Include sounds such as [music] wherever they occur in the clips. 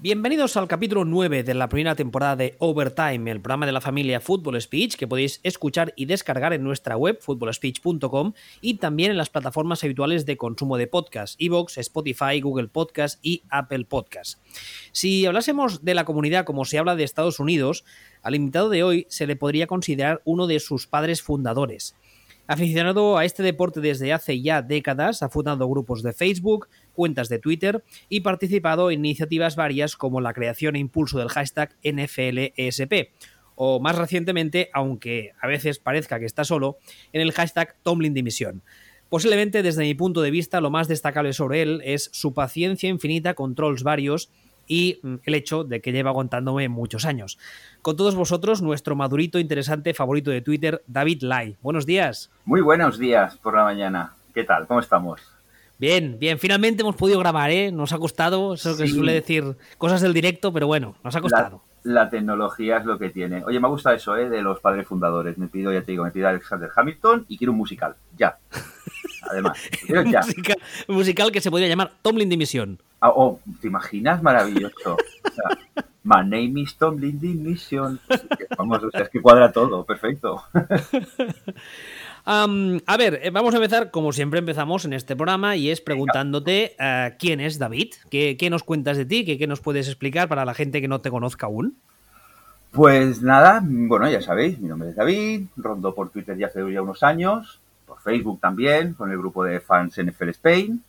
Bienvenidos al capítulo 9 de la primera temporada de Overtime, el programa de la familia Football Speech que podéis escuchar y descargar en nuestra web footballspeech.com y también en las plataformas habituales de consumo de podcast, Evox, Spotify, Google Podcast y Apple Podcast. Si hablásemos de la comunidad como se habla de Estados Unidos, al invitado de hoy se le podría considerar uno de sus padres fundadores. Aficionado a este deporte desde hace ya décadas, ha fundado grupos de Facebook, cuentas de Twitter y participado en iniciativas varias como la creación e impulso del hashtag NFLESP o más recientemente, aunque a veces parezca que está solo, en el hashtag Tomlin Dimisión. Posiblemente desde mi punto de vista lo más destacable sobre él es su paciencia infinita con trolls varios y mm, el hecho de que lleva aguantándome muchos años. Con todos vosotros, nuestro madurito interesante favorito de Twitter, David Lai. Buenos días. Muy buenos días por la mañana. ¿Qué tal? ¿Cómo estamos? Bien, bien, finalmente hemos podido grabar, ¿eh? Nos ha costado, eso que suele decir cosas del directo, pero bueno, nos ha costado. La, tecnología es lo que tiene. Oye, me gusta eso, ¿eh? De los padres fundadores. Me pido, ya te digo, me pido Alexander Hamilton y quiero un musical, ya. [laughs] Además, ya. musical, musical que se podría llamar Tomlin Dimisión. Ah, oh, ¿te imaginas? Maravilloso. my name is Tom Lindy Mission. Vamos, o sea, es que cuadra todo, perfecto. a ver, eh, vamos a empezar como siempre empezamos en este programa y es preguntándote uh, quién es David, ¿Qué, ¿Qué, nos cuentas de ti, ¿Qué, ¿Qué, nos puedes explicar para la gente que no te conozca aún. Pues nada, bueno, ya sabéis, mi nombre es David, rondo por Twitter ya hace ya unos años, por Facebook también, con el grupo de fans NFL Spain.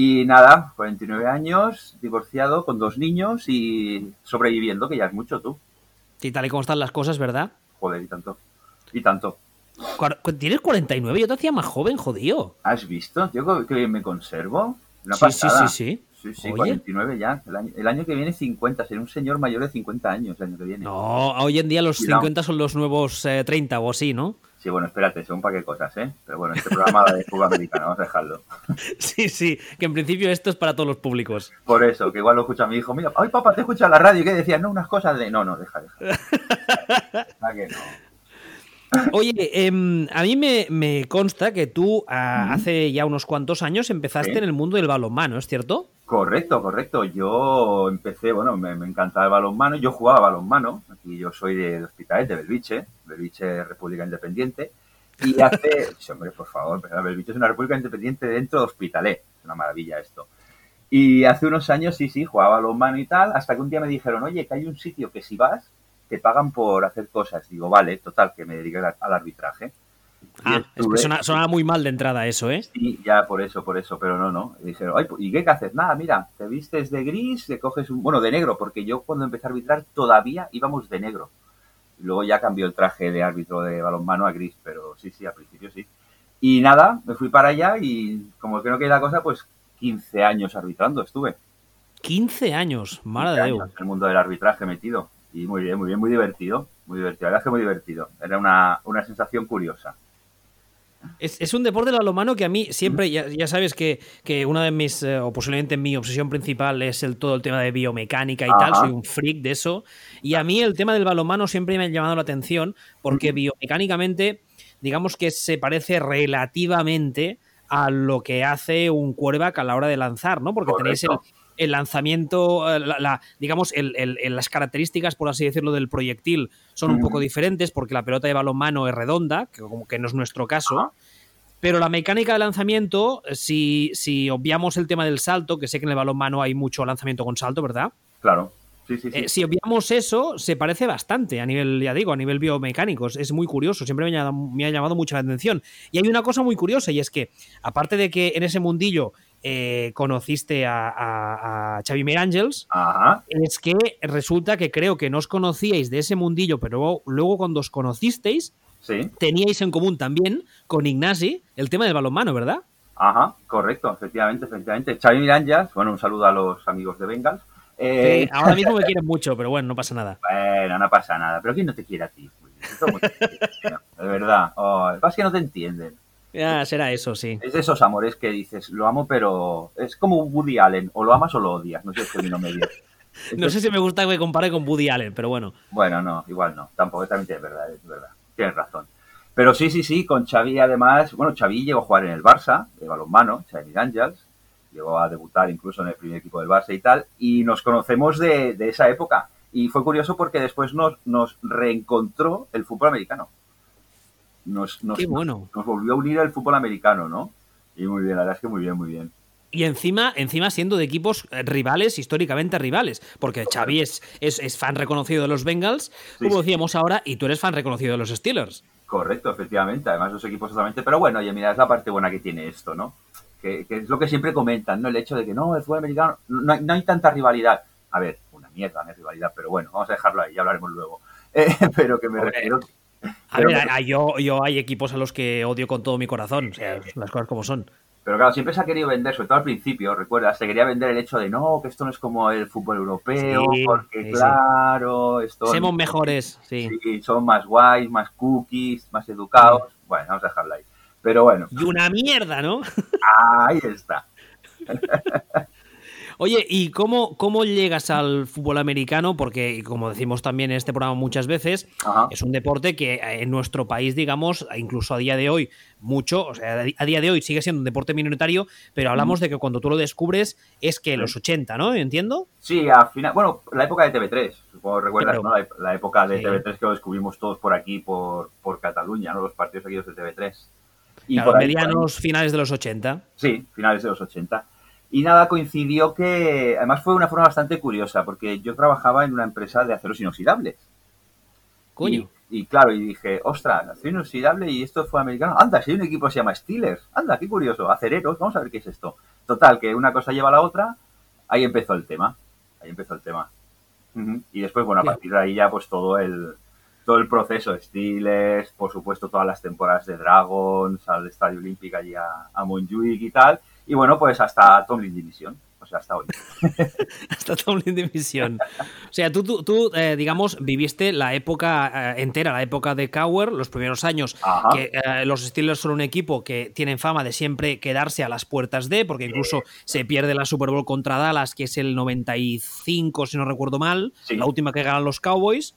Y nada, 49 años, divorciado, con dos niños y sobreviviendo, que ya es mucho tú. Y tal y como están las cosas, ¿verdad? Joder, y tanto. Y tanto. ¿Tienes 49? Yo te hacía más joven, jodido. ¿Has visto? Yo que me conservo. sí, sí, sí, sí. Sí, sí, 49 ya. El año, que viene 50. Seré un señor mayor de 50 años el año que viene. No, hoy en día los 50 son los nuevos 30 eh, o así, ¿no? Sí, bueno, espérate, son para qué cosas, ¿eh? Pero bueno, este programa de fútbol americano, vamos a dejarlo. [laughs] Sí, sí, que en principio esto es para todos los públicos. Por eso, que igual lo escucha mi hijo. Mira, ay papá, te escucha la radio y que decías, no, unas cosas de. No, no, deja, deja. [laughs] ¿Para que no? Oye, em, a mí me, consta que tú hace ya unos cuantos años empezaste en el mundo del balonmano, ¿es cierto? Correcto, correcto. Yo empecé, bueno, me, encantaba el balonmano. Yo jugaba balonmano. Aquí yo soy de, Hospitales, de Belviche, Belviche República Independiente. Y [laughs] hace, hombre, por favor, Belviche es una república independiente dentro de Hospitalet. Es una maravilla esto. Y hace unos años, sí, sí, jugaba balonmano y tal, hasta que un día me dijeron, oye, que hay un sitio que si vas, te pagan por hacer cosas. Digo, vale, total, que me dedique al, arbitraje. Ah, es que sonaba muy mal de entrada eso, ¿eh? Sí, ya por eso, por eso, pero no, no. Dijeron, ¿y qué haces? Nada, mira, te vistes de gris, te coges un. Bueno, de negro, porque yo cuando empecé a arbitrar todavía íbamos de negro. luego ya cambió el traje de árbitro de balonmano a gris, pero sí, sí, al principio sí. Y nada, me fui para allá y como que no queda cosa, pues 15 años arbitrando estuve. 15 años, madre de. En el mundo del arbitraje metido. Y muy bien, muy bien, muy divertido. Muy divertido, la verdad es que muy divertido. Era una, sensación curiosa. Es, un deporte de balonmano que a mí siempre, ya, sabes que, una de mis, eh, o posiblemente mi obsesión principal es el todo el tema de biomecánica y tal, soy un freak de eso. Y a mí el tema del balonmano siempre me ha llamado la atención porque biomecánicamente, digamos que se parece relativamente a lo que hace un quarterback a la hora de lanzar, ¿no? Porque tenéis el, el lanzamiento, eh, la, digamos, las características, por así decirlo, del proyectil son un poco diferentes porque la pelota de balonmano es redonda, que como que no es nuestro caso. Pero la mecánica de lanzamiento, si, si obviamos el tema del salto, que sé que en el balonmano hay mucho lanzamiento con salto, ¿verdad? Claro. Sí, sí, sí. Eh, si obviamos eso, se parece bastante a nivel, ya digo, a nivel biomecánico. Es muy curioso, siempre me ha, me ha, llamado mucho la atención. Y hay una cosa muy curiosa, y es que, aparte de que en ese mundillo eh, conociste a, a, Xavi Mirangels, es que resulta que creo que no os conocíais de ese mundillo, pero luego cuando os conocisteis, teníais en común también con Ignasi el tema del balonmano, ¿verdad? Ajá, correcto, efectivamente, efectivamente. Xavi Mirangels, bueno, un saludo a los amigos de Bengals. Eh, ahora mismo me [laughs] quieren mucho, pero bueno, no pasa nada. Bueno, no pasa nada. Pero ¿quién no te quiere a ti? de verdad. Oh, es que no te entienden. Ya, será eso, sí. Es de esos amores que dices, lo amo, pero es como Woody Allen, o lo amas o lo odias, no sé término medio. [laughs] no sé si me gusta que me compare con Woody Allen, pero bueno. Bueno, no, igual no, tampoco, también es verdad, es verdad, tienes razón. Pero sí, sí, sí, con Xavi además, bueno, Xavi llegó a jugar en el Barça, de balonmano, Xavi Ángels, llegó a debutar incluso en el primer equipo del Barça y tal, y nos conocemos de, esa época. Y fue curioso porque después nos, nos reencontró el fútbol americano. Nos, nos, bueno. nos volvió a unir el fútbol americano, ¿no? Y muy bien, la verdad es que muy bien, muy bien. Y encima, encima siendo de equipos eh, rivales, históricamente rivales, porque Xavi es, es, fan reconocido de los Bengals, como decíamos ahora, y tú eres fan reconocido de los Steelers. Correcto, efectivamente, además los equipos totalmente, pero bueno, y mira, es la parte buena que tiene esto, ¿no? Que, es lo que siempre comentan, ¿no? El hecho de que no, el fútbol americano, no hay, no hay tanta rivalidad. A ver, una mierda, no rivalidad, pero bueno, vamos a dejarlo ahí, ya hablaremos luego. [laughs] Eh, pero que me refiero... A ver, yo, yo hay equipos a los que odio con todo mi corazón, o sea, las cosas como son. Pero claro, siempre se ha querido vender, sobre todo al principio, recuerda, se quería vender el hecho de no, que esto no es como el fútbol europeo, porque claro, esto. Somos mejores, sí. Sí, son más guays, más cookies, más educados. Bueno, vamos a dejarlo ahí. Pero bueno. Y una mierda, ¿no? Ahí está. [laughs] Oye, ¿y cómo, cómo llegas al fútbol americano? Porque, como decimos también en este programa muchas veces, es un deporte que en nuestro país, digamos, incluso a día de hoy, mucho, o sea, a día de hoy sigue siendo un deporte minoritario, pero hablamos de que cuando tú lo descubres es que los 80, ¿no? ¿Entiendo? Sí, al final, bueno, la época de TV3, supongo recuerdas, ¿no? La, época de TV3 que lo descubrimos todos por aquí, por, por Cataluña, ¿no? Los partidos seguidos de TV3. Y por medianos finales de los 80. Sí, finales de los 80. Y nada, coincidió que, además fue una forma bastante curiosa, porque yo trabajaba en una empresa de aceros inoxidables. Coño. Y, claro, y dije, ostras, acero inoxidable y esto fue americano. Anda, si hay un equipo que se llama Steelers. Anda, qué curioso, acereros, vamos a ver qué es esto. Total, que una cosa lleva a la otra, ahí empezó el tema. Ahí empezó el tema. Y después, bueno, a partir de ahí ya pues todo el, todo el proceso, Steelers, por supuesto todas las temporadas de Dragons, al Estadio Olímpico allí a, a Montjuic y tal. Y bueno, pues hasta Tomlin División. O sea, hasta hoy. [laughs] hasta Tomlin División. O sea, tú, tú, eh, digamos, viviste la época eh, entera, la época de Cower, los primeros años, que eh, los Steelers son un equipo que tienen fama de siempre quedarse a las puertas de, porque incluso se pierde la Super Bowl contra Dallas, que es el 95, si no recuerdo mal, la última que ganan los Cowboys.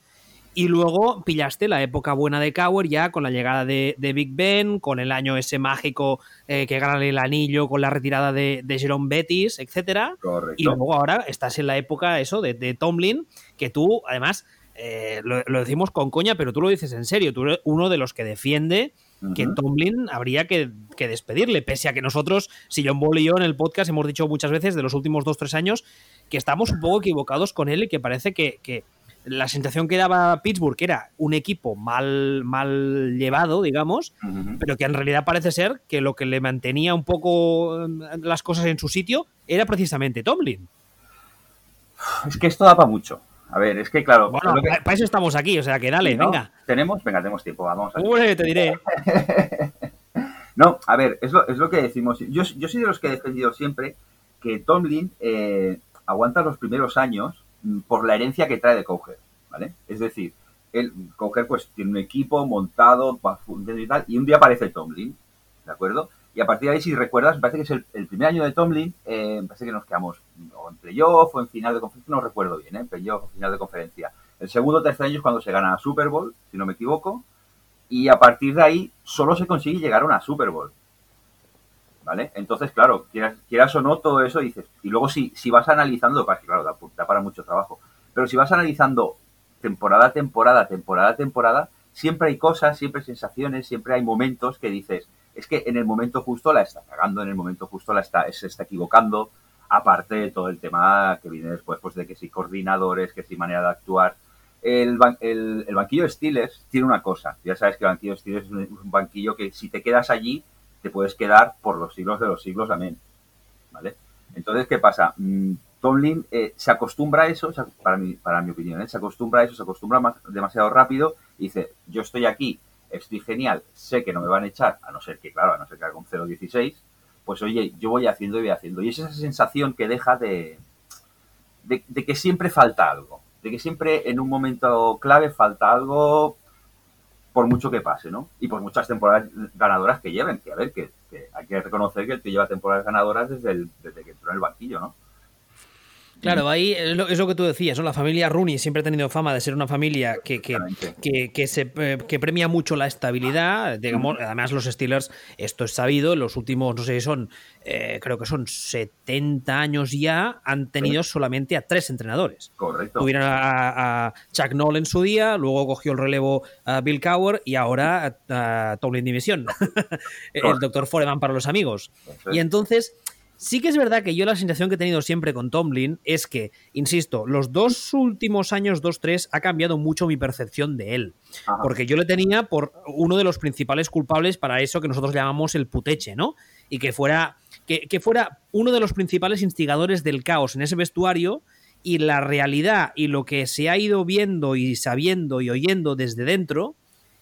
Y luego pillaste la época buena de Cower ya con la llegada de, Big Ben, con el año ese mágico eh, que gana el anillo, con la retirada de, Jerome Bettis, etcétera. Y luego ahora estás en la época eso de, Tomlin, que tú, además, eh, lo, decimos con coña, pero tú lo dices en serio. Tú eres uno de los que defiende que Tomlin habría que, despedirle, pese a que nosotros, si John Ball y yo en el podcast hemos dicho muchas veces de los últimos dos, tres años que estamos un poco equivocados con él y que parece que la sensación que daba Pittsburgh era un equipo mal, mal llevado, digamos, pero que en realidad parece ser que lo que le mantenía un poco eh, las cosas en su sitio era precisamente Tomlin. Es que esto da para mucho. A ver, es que claro. Bueno, para eso estamos aquí, o sea que dale, venga. ¿Tenemos? Venga, tenemos tiempo, vamos. Uy, te diré. [laughs] no, a ver, es lo, es lo que decimos. Yo, yo soy de los que he defendido siempre que Tomlin eh, aguanta los primeros años por la herencia que trae de Couger, ¿vale? Es decir, el Couger pues tiene un equipo montado y tal, y un día aparece Tomlin, ¿de acuerdo? Y a partir de ahí, si recuerdas, me parece que es el, primer año de Tomlin, eh, me parece que nos quedamos o en playoff o en final de conferencia, no recuerdo bien, ¿eh? Playoff o final de conferencia. El segundo o tercer año es cuando se gana a Super Bowl, si no me equivoco, y a partir de ahí solo se consigue llegar a una Super Bowl. ¿Vale? Entonces, claro, quieras, o no, todo eso dices. Y luego si, si vas analizando, claro, da, para mucho trabajo, pero si vas analizando temporada a temporada, temporada a temporada, siempre hay cosas, siempre hay sensaciones, siempre hay momentos que dices, es que en el momento justo la está cagando, en el momento justo la está, se está equivocando, aparte de todo el tema que viene después, pues de que si coordinadores, que si manera de actuar. El, el, el banquillo de Steelers tiene una cosa, ya sabes que el banquillo de Steelers es un banquillo que si te quedas allí, te puedes quedar por los siglos de los siglos, amén. ¿Vale? Entonces, ¿qué pasa? Mm, Tomlin eh, se acostumbra a eso, para mi, opinión, ¿eh? se acostumbra a eso, se acostumbra demasiado rápido y dice, yo estoy aquí, estoy genial, sé que no me van a echar, a no ser que, claro, a no ser que haga un 0.16, pues oye, yo voy haciendo y voy haciendo. Y es esa sensación que deja de, de, de que siempre falta algo, de que siempre en un momento clave falta algo por mucho que pase, ¿no? Y por muchas temporadas ganadoras que lleven, que a ver, que, hay que reconocer que el que lleva temporadas ganadoras desde, desde que entró en el banquillo, ¿no? Claro, ahí es lo, que tú decías, ¿no? La familia Rooney siempre ha tenido fama de ser una familia que, que, se, eh, que premia mucho la estabilidad. Digamos, además, los Steelers, esto es sabido, en los últimos, no sé si son, eh, creo que son 70 años ya, han tenido solamente a tres entrenadores. Correcto. Tuvieron a, Chuck Noll en su día, luego cogió el relevo a Bill Cower y ahora a, Tomlin División. [laughs] el doctor Foreman para los amigos. Y entonces Sí que es verdad que yo la sensación que he tenido siempre con Tomlin es que, insisto, los dos últimos años, dos, tres, ha cambiado mucho mi percepción de él. Porque yo le tenía por uno de los principales culpables para eso que nosotros llamamos el puteche, ¿no? Y que fuera, que, que fuera uno de los principales instigadores del caos en ese vestuario y la realidad y lo que se ha ido viendo y sabiendo y oyendo desde dentro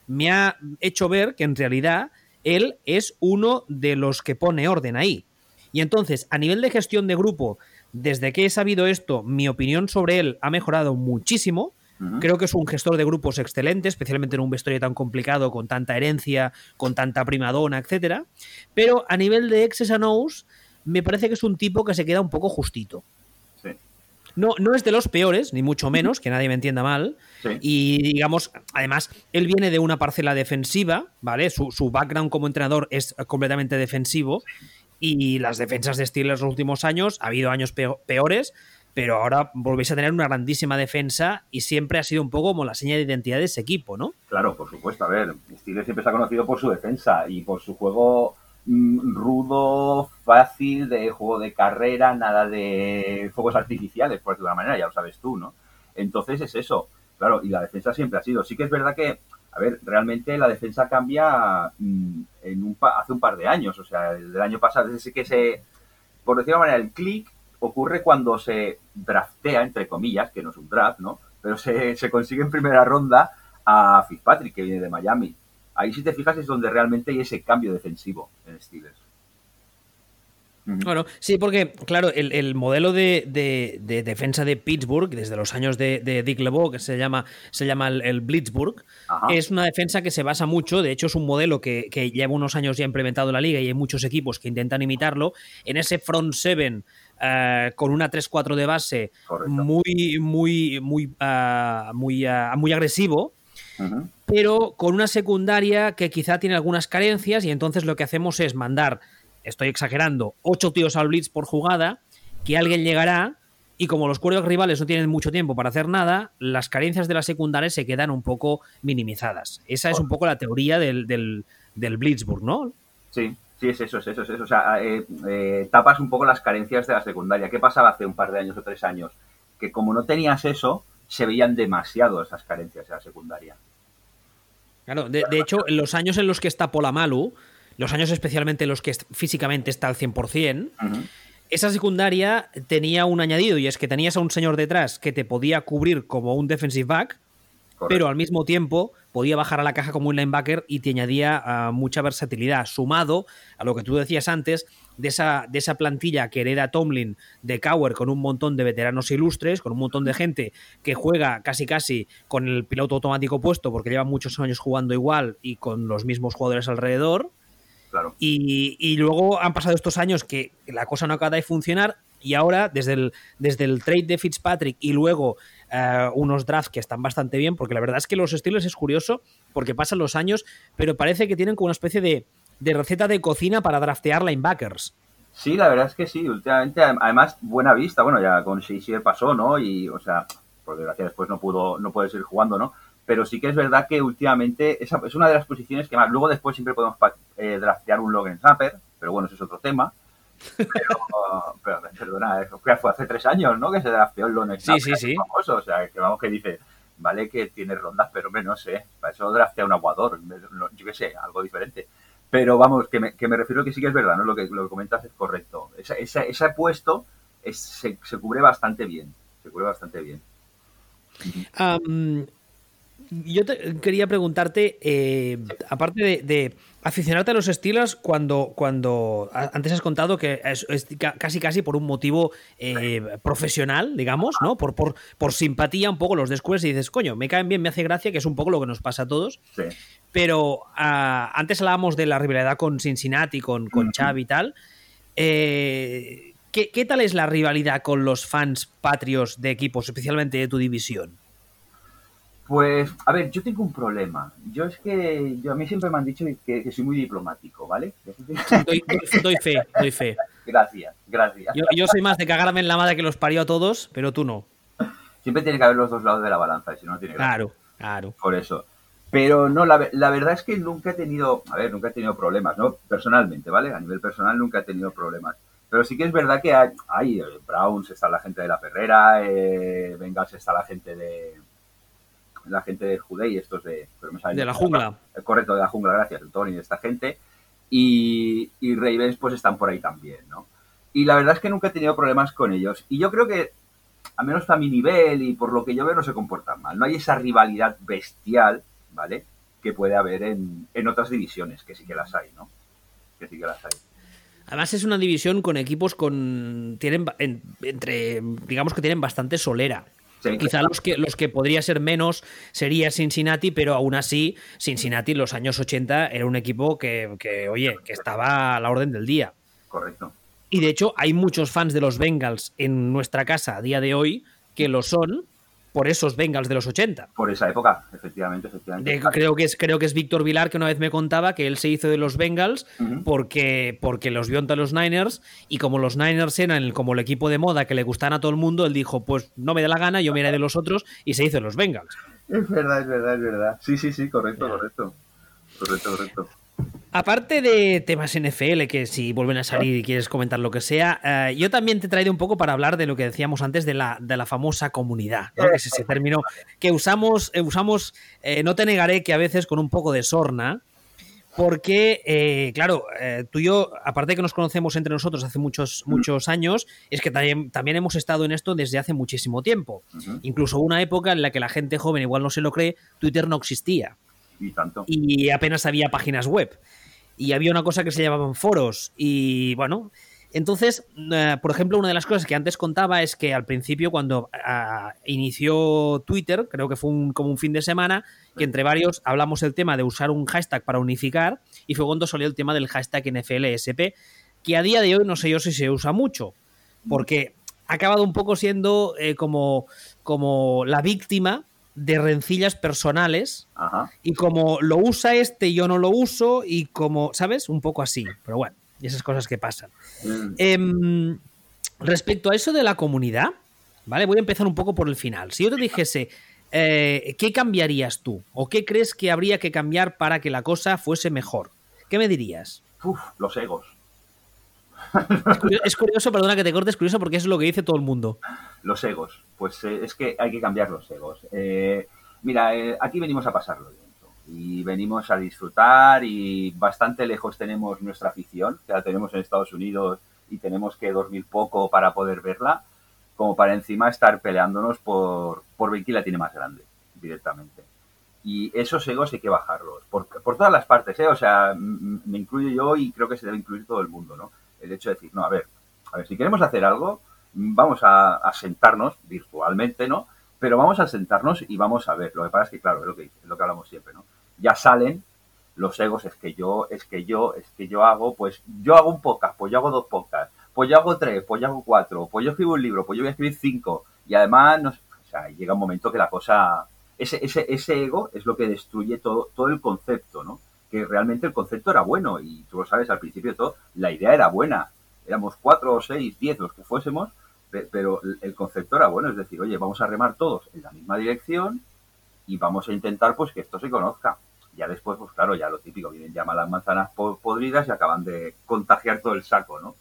me ha hecho ver que en realidad él es uno de los que pone orden ahí. Y entonces, a nivel de gestión de grupo, desde que he sabido esto, mi opinión sobre él ha mejorado muchísimo. Creo que es un gestor de grupos excelente, especialmente en un vestuario tan complicado, con tanta herencia, con tanta primadona, etcétera. Pero a nivel de X's and O's, me parece que es un tipo que se queda un poco justito. No, no es de los peores, ni mucho menos, que nadie me entienda mal. Y digamos, además, él viene de una parcela defensiva, ¿vale? Su, su background como entrenador es completamente defensivo. Y las defensas de Steelers los últimos años, ha habido años peores, pero ahora volvéis a tener una grandísima defensa y siempre ha sido un poco como la seña de identidad de ese equipo, ¿no? Claro, por supuesto. A ver, Steelers siempre se ha conocido por su defensa y por su juego mm, rudo, fácil, de juego de carrera, nada de fuegos artificiales, por decirlo de alguna manera, ya lo sabes tú, ¿no? Entonces es eso. Claro, y la defensa siempre ha sido. Sí que es verdad que a ver, realmente la defensa cambia mm, en un hace un par de años, o sea, el del año pasado, es que se, por decirlo de manera, el clic ocurre cuando se draftea, entre comillas, que no es un draft, ¿no? Pero se consigue en primera ronda a Fitzpatrick, que viene de Miami. Ahí, si te fijas, es donde realmente hay ese cambio defensivo en Steelers. Bueno, sí, porque, claro, el, modelo de, defensa de Pittsburgh, desde los años de, Dick LeBeau, que se llama, se llama el, Blitzburg, es una defensa que se basa mucho, de hecho es un modelo que, lleva unos años ya implementado en la liga y hay muchos equipos que intentan imitarlo, en ese front seven eh, con una 3-4 de base muy, muy, muy, ah, muy, ah, muy agresivo, pero con una secundaria que quizá tiene algunas carencias y entonces lo que hacemos es mandar estoy exagerando, ocho tíos al blitz por jugada, que alguien llegará y como los cuerdos rivales no tienen mucho tiempo para hacer nada, las carencias de la secundaria se quedan un poco minimizadas. Esa es un poco la teoría del, del, Blitzburg, ¿no? Sí, sí, es eso, es eso, es eso. O sea, eh, eh, tapas un poco las carencias de la secundaria. ¿Qué pasaba hace un par de años o tres años? Que como no tenías eso, se veían demasiado esas carencias de la secundaria. Claro, de, de hecho, en los años en los que está Polamalu, los años especialmente los que físicamente está al 100%, esa secundaria tenía un añadido y es que tenías a un señor detrás que te podía cubrir como un defensive back, pero al mismo tiempo podía bajar a la caja como un linebacker y te añadía ah, mucha versatilidad, sumado a lo que tú decías antes de esa, de esa plantilla que hereda Tomlin de Cower con un montón de veteranos ilustres, con un montón de gente que juega casi casi con el piloto automático puesto porque lleva muchos años jugando igual y con los mismos jugadores alrededor. Y, luego han pasado estos años que la cosa no acaba de funcionar y ahora desde el, desde el trade de Fitzpatrick y luego eh, unos drafts que están bastante bien, porque la verdad es que los estilos es curioso porque pasan los años, pero parece que tienen como una especie de, receta de cocina para draftear linebackers. Sí, la verdad es que sí, últimamente, además, buena vista, bueno, ya con Shea pasó, ¿no? Y, o sea, por desgracia después no pudo, no puede seguir jugando, ¿no? Pero sí que es verdad que últimamente esa es una de las posiciones que más. Luego después siempre podemos eh, draftear un Logan Snapper, pero bueno, eso es otro tema. Pero, [laughs] pero perdona, fue hace tres años, ¿no? Que se drafteó el Logan Snapper. Sí, sí, sí. Famoso, o sea, que vamos, que dice, vale que tiene rondas, pero menos, ¿eh? Para eso draftea un aguador, yo qué sé, algo diferente. Pero vamos, que me, que me refiero que sí que es verdad, ¿no? Lo que, lo que comentas es correcto. ese puesto se, se, cubre bastante bien. Se cubre bastante bien. Um, yo quería preguntarte, eh, aparte de, aficionarte a los Steelers, cuando, cuando antes has contado que es, casi casi por un motivo eh, profesional, digamos, ¿no? Por, por, por, simpatía un poco los descuides y dices, coño, me caen bien, me hace gracia, que es un poco lo que nos pasa a todos. Pero ah, antes hablábamos de la rivalidad con Cincinnati, con, con Xavi y tal. Eh, ¿qué, ¿qué tal es la rivalidad con los fans patrios de equipos, especialmente de tu división? Pues, a ver, yo tengo un problema. Yo es que yo, a mí siempre me han dicho que, que soy muy diplomático, ¿vale? [laughs] Doy, doy- fe, doy fe. Gracias, gracias. Yo, yo soy más de cagarme en la madre que los parió a todos, pero tú no. Siempre tiene que haber los dos lados de la balanza, si no, tiene gracia. Claro, claro. Por eso. Pero no, la verdad es que nunca he tenido, a ver, nunca he tenido problemas, ¿no? Personalmente, ¿vale? A nivel personal nunca he tenido problemas. Pero sí que es verdad que hay, hay, eh, Browns está la gente de la Ferrera, eh, Bengals está la gente de la gente de Judei, estos de, pero me sale- De la jungla. Correcto, de la jungla, gracias, el Tony de esta gente. Y, y Ravens pues están por ahí también, ¿no? Y la verdad es que nunca he tenido problemas con ellos. Y yo creo que, al menos a mi nivel y por lo que yo veo, no se comportan mal. No hay esa rivalidad bestial, ¿vale? Que puede haber en, en otras divisiones, que sí que las hay, ¿no? Que sí que las hay. Además es una división con equipos con tienen en- entre digamos que tienen bastante solera. Sí, Quizá los que los que podría ser menos sería Cincinnati, pero aún así Cincinnati en los años 80 era un equipo que, que, oye, que estaba a la orden del día. Correcto. Y de hecho hay muchos fans de los Bengals en nuestra casa a día de hoy que lo son por esos Bengals de los 80. Por esa época, efectivamente, efectivamente. De- creo que es creo que es Víctor Vilar que una vez me contaba que él se hizo de los Bengals porque porque los vio ante los Niners y como los Niners eran el- como el equipo de moda que le gustan a todo el mundo, él dijo, pues no me da la gana, yo me iré de los otros y se hizo de los Bengals. Es verdad, es verdad, es verdad. Sí, sí, sí, correcto, correcto. Correcto, correcto. Aparte de temas NFL, que si vuelven a salir y quieres comentar lo que sea, eh, yo también te he traído un poco para hablar de lo que decíamos antes de la, de la famosa comunidad, ¿no? que es ese término que usamos, eh, usamos eh, no te negaré que a veces con un poco de sorna, porque, eh, claro, eh, tú y yo, aparte de que nos conocemos entre nosotros hace muchos, muchos años, es que también, también hemos estado en esto desde hace muchísimo tiempo. Incluso una época en la que la gente joven igual no se lo cree, Twitter no existía Y tanto. y apenas había páginas web. Y había una cosa que se llamaban foros. Y bueno, entonces, eh, por ejemplo, una de las cosas que antes contaba es que al principio, cuando ah, inició Twitter, creo que fue un- como un fin de semana, que entre varios hablamos el tema de usar un hashtag para unificar, y fue cuando salió el tema del hashtag NFLSP, que a día de hoy no sé yo si se usa mucho, porque ha acabado un poco siendo eh, como, como la víctima de rencillas personales Ajá. y como lo usa este, yo no lo uso, y como, ¿sabes? Un poco así. Pero bueno, esas cosas que pasan. Mm. Em, respecto a eso de la comunidad, ¿vale? Voy a empezar un poco por el final. Si yo te dijese, eh, ¿qué cambiarías tú? ¿O qué crees que habría que cambiar para que la cosa fuese mejor? ¿Qué me dirías? Uf, los egos. Es curioso, perdona que te corte, es curioso porque es lo que dice todo el mundo. Los egos. Pues eh, es que hay que cambiar los egos. Eh, mira, eh, aquí venimos a pasarlo. Y venimos a disfrutar y bastante lejos tenemos nuestra afición, que la tenemos en Estados Unidos y tenemos que dormir poco para poder verla, como para encima estar peleándonos por, por ver quién la tiene más grande, directamente. Y esos egos hay que bajarlos, por, por todas las partes. O sea, me incluyo yo y creo que se debe incluir todo el mundo, ¿no? El hecho de decir, no, a ver, a ver, si queremos hacer algo, vamos a, sentarnos virtualmente, ¿no? Pero vamos a sentarnos y vamos a ver. Lo que pasa es que, claro, es lo que, es lo que hablamos siempre, ¿no? Ya salen los egos, es que yo, es que yo, es que yo hago, pues yo hago un podcast, pues yo hago dos podcasts, pues yo hago tres, pues yo hago cuatro, pues yo escribo un libro, pues yo voy a escribir cinco. Y además, no sé, o sea, llega un momento que la cosa, ese, ese, ese ego es lo que destruye todo, todo el concepto, ¿no? Que realmente el concepto era bueno y tú lo sabes, al principio de todo, la idea era buena. Éramos cuatro o seis, diez los que fuésemos, pe- pero el- concepto era bueno, es decir, oye, vamos a remar todos en la misma dirección y vamos a intentar pues que esto se conozca. Ya después, pues claro, ya lo típico, vienen ya malas manzanas po- podridas y acaban de contagiar todo el saco, ¿no?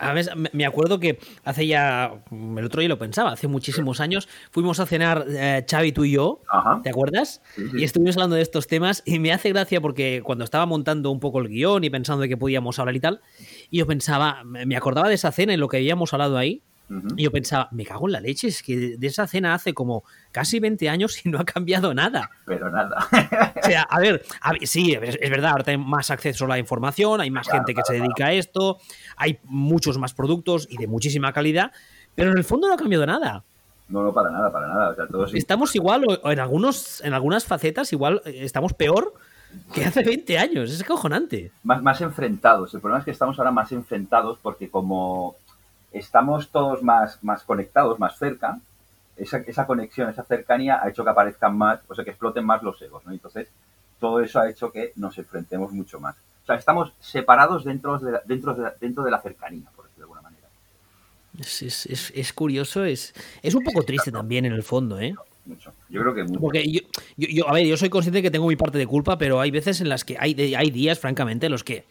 A ver, me- acuerdo que hace ya, el otro día lo pensaba, hace muchísimos años, fuimos a cenar eh, Xavi, tú y yo, Ajá. ¿te acuerdas? Sí, sí. Y estuvimos hablando de estos temas y me hace gracia porque cuando estaba montando un poco el guion y pensando de qué podíamos hablar y tal, y yo pensaba, me me acordaba de esa cena y lo que habíamos hablado ahí, Y yo pensaba, me cago en la leche, es que de esa cena hace como casi 20 años y no ha cambiado nada. Pero nada. O sea, a ver, a ver, sí, es, verdad, ahora hay más acceso a la información, hay más Claro, gente que se claro, dedica a esto, hay muchos más productos y de muchísima calidad, pero en el fondo no ha cambiado nada. No, no, para nada, para nada. O sea, todo sí. Estamos igual, o en, algunos, en algunas facetas, igual eh, estamos peor Que hace 20 años, es cojonante. Más, más enfrentados. El problema es que estamos ahora más enfrentados porque como estamos todos más, más conectados, más cerca, esa, esa conexión, esa cercanía ha hecho que aparezcan más, o sea, que exploten más los egos, ¿no? Entonces, todo eso ha hecho que nos enfrentemos mucho más. O sea, estamos separados dentro de la, dentro de la, dentro de la cercanía, por decirlo de alguna manera. Es, es, es, es curioso, es, es un poco triste también en el fondo, ¿eh? Mucho. Yo creo que mucho. Porque yo, yo, yo, a ver, yo soy consciente de que tengo mi parte de culpa, pero hay veces en las que hay, hay días, francamente, en los que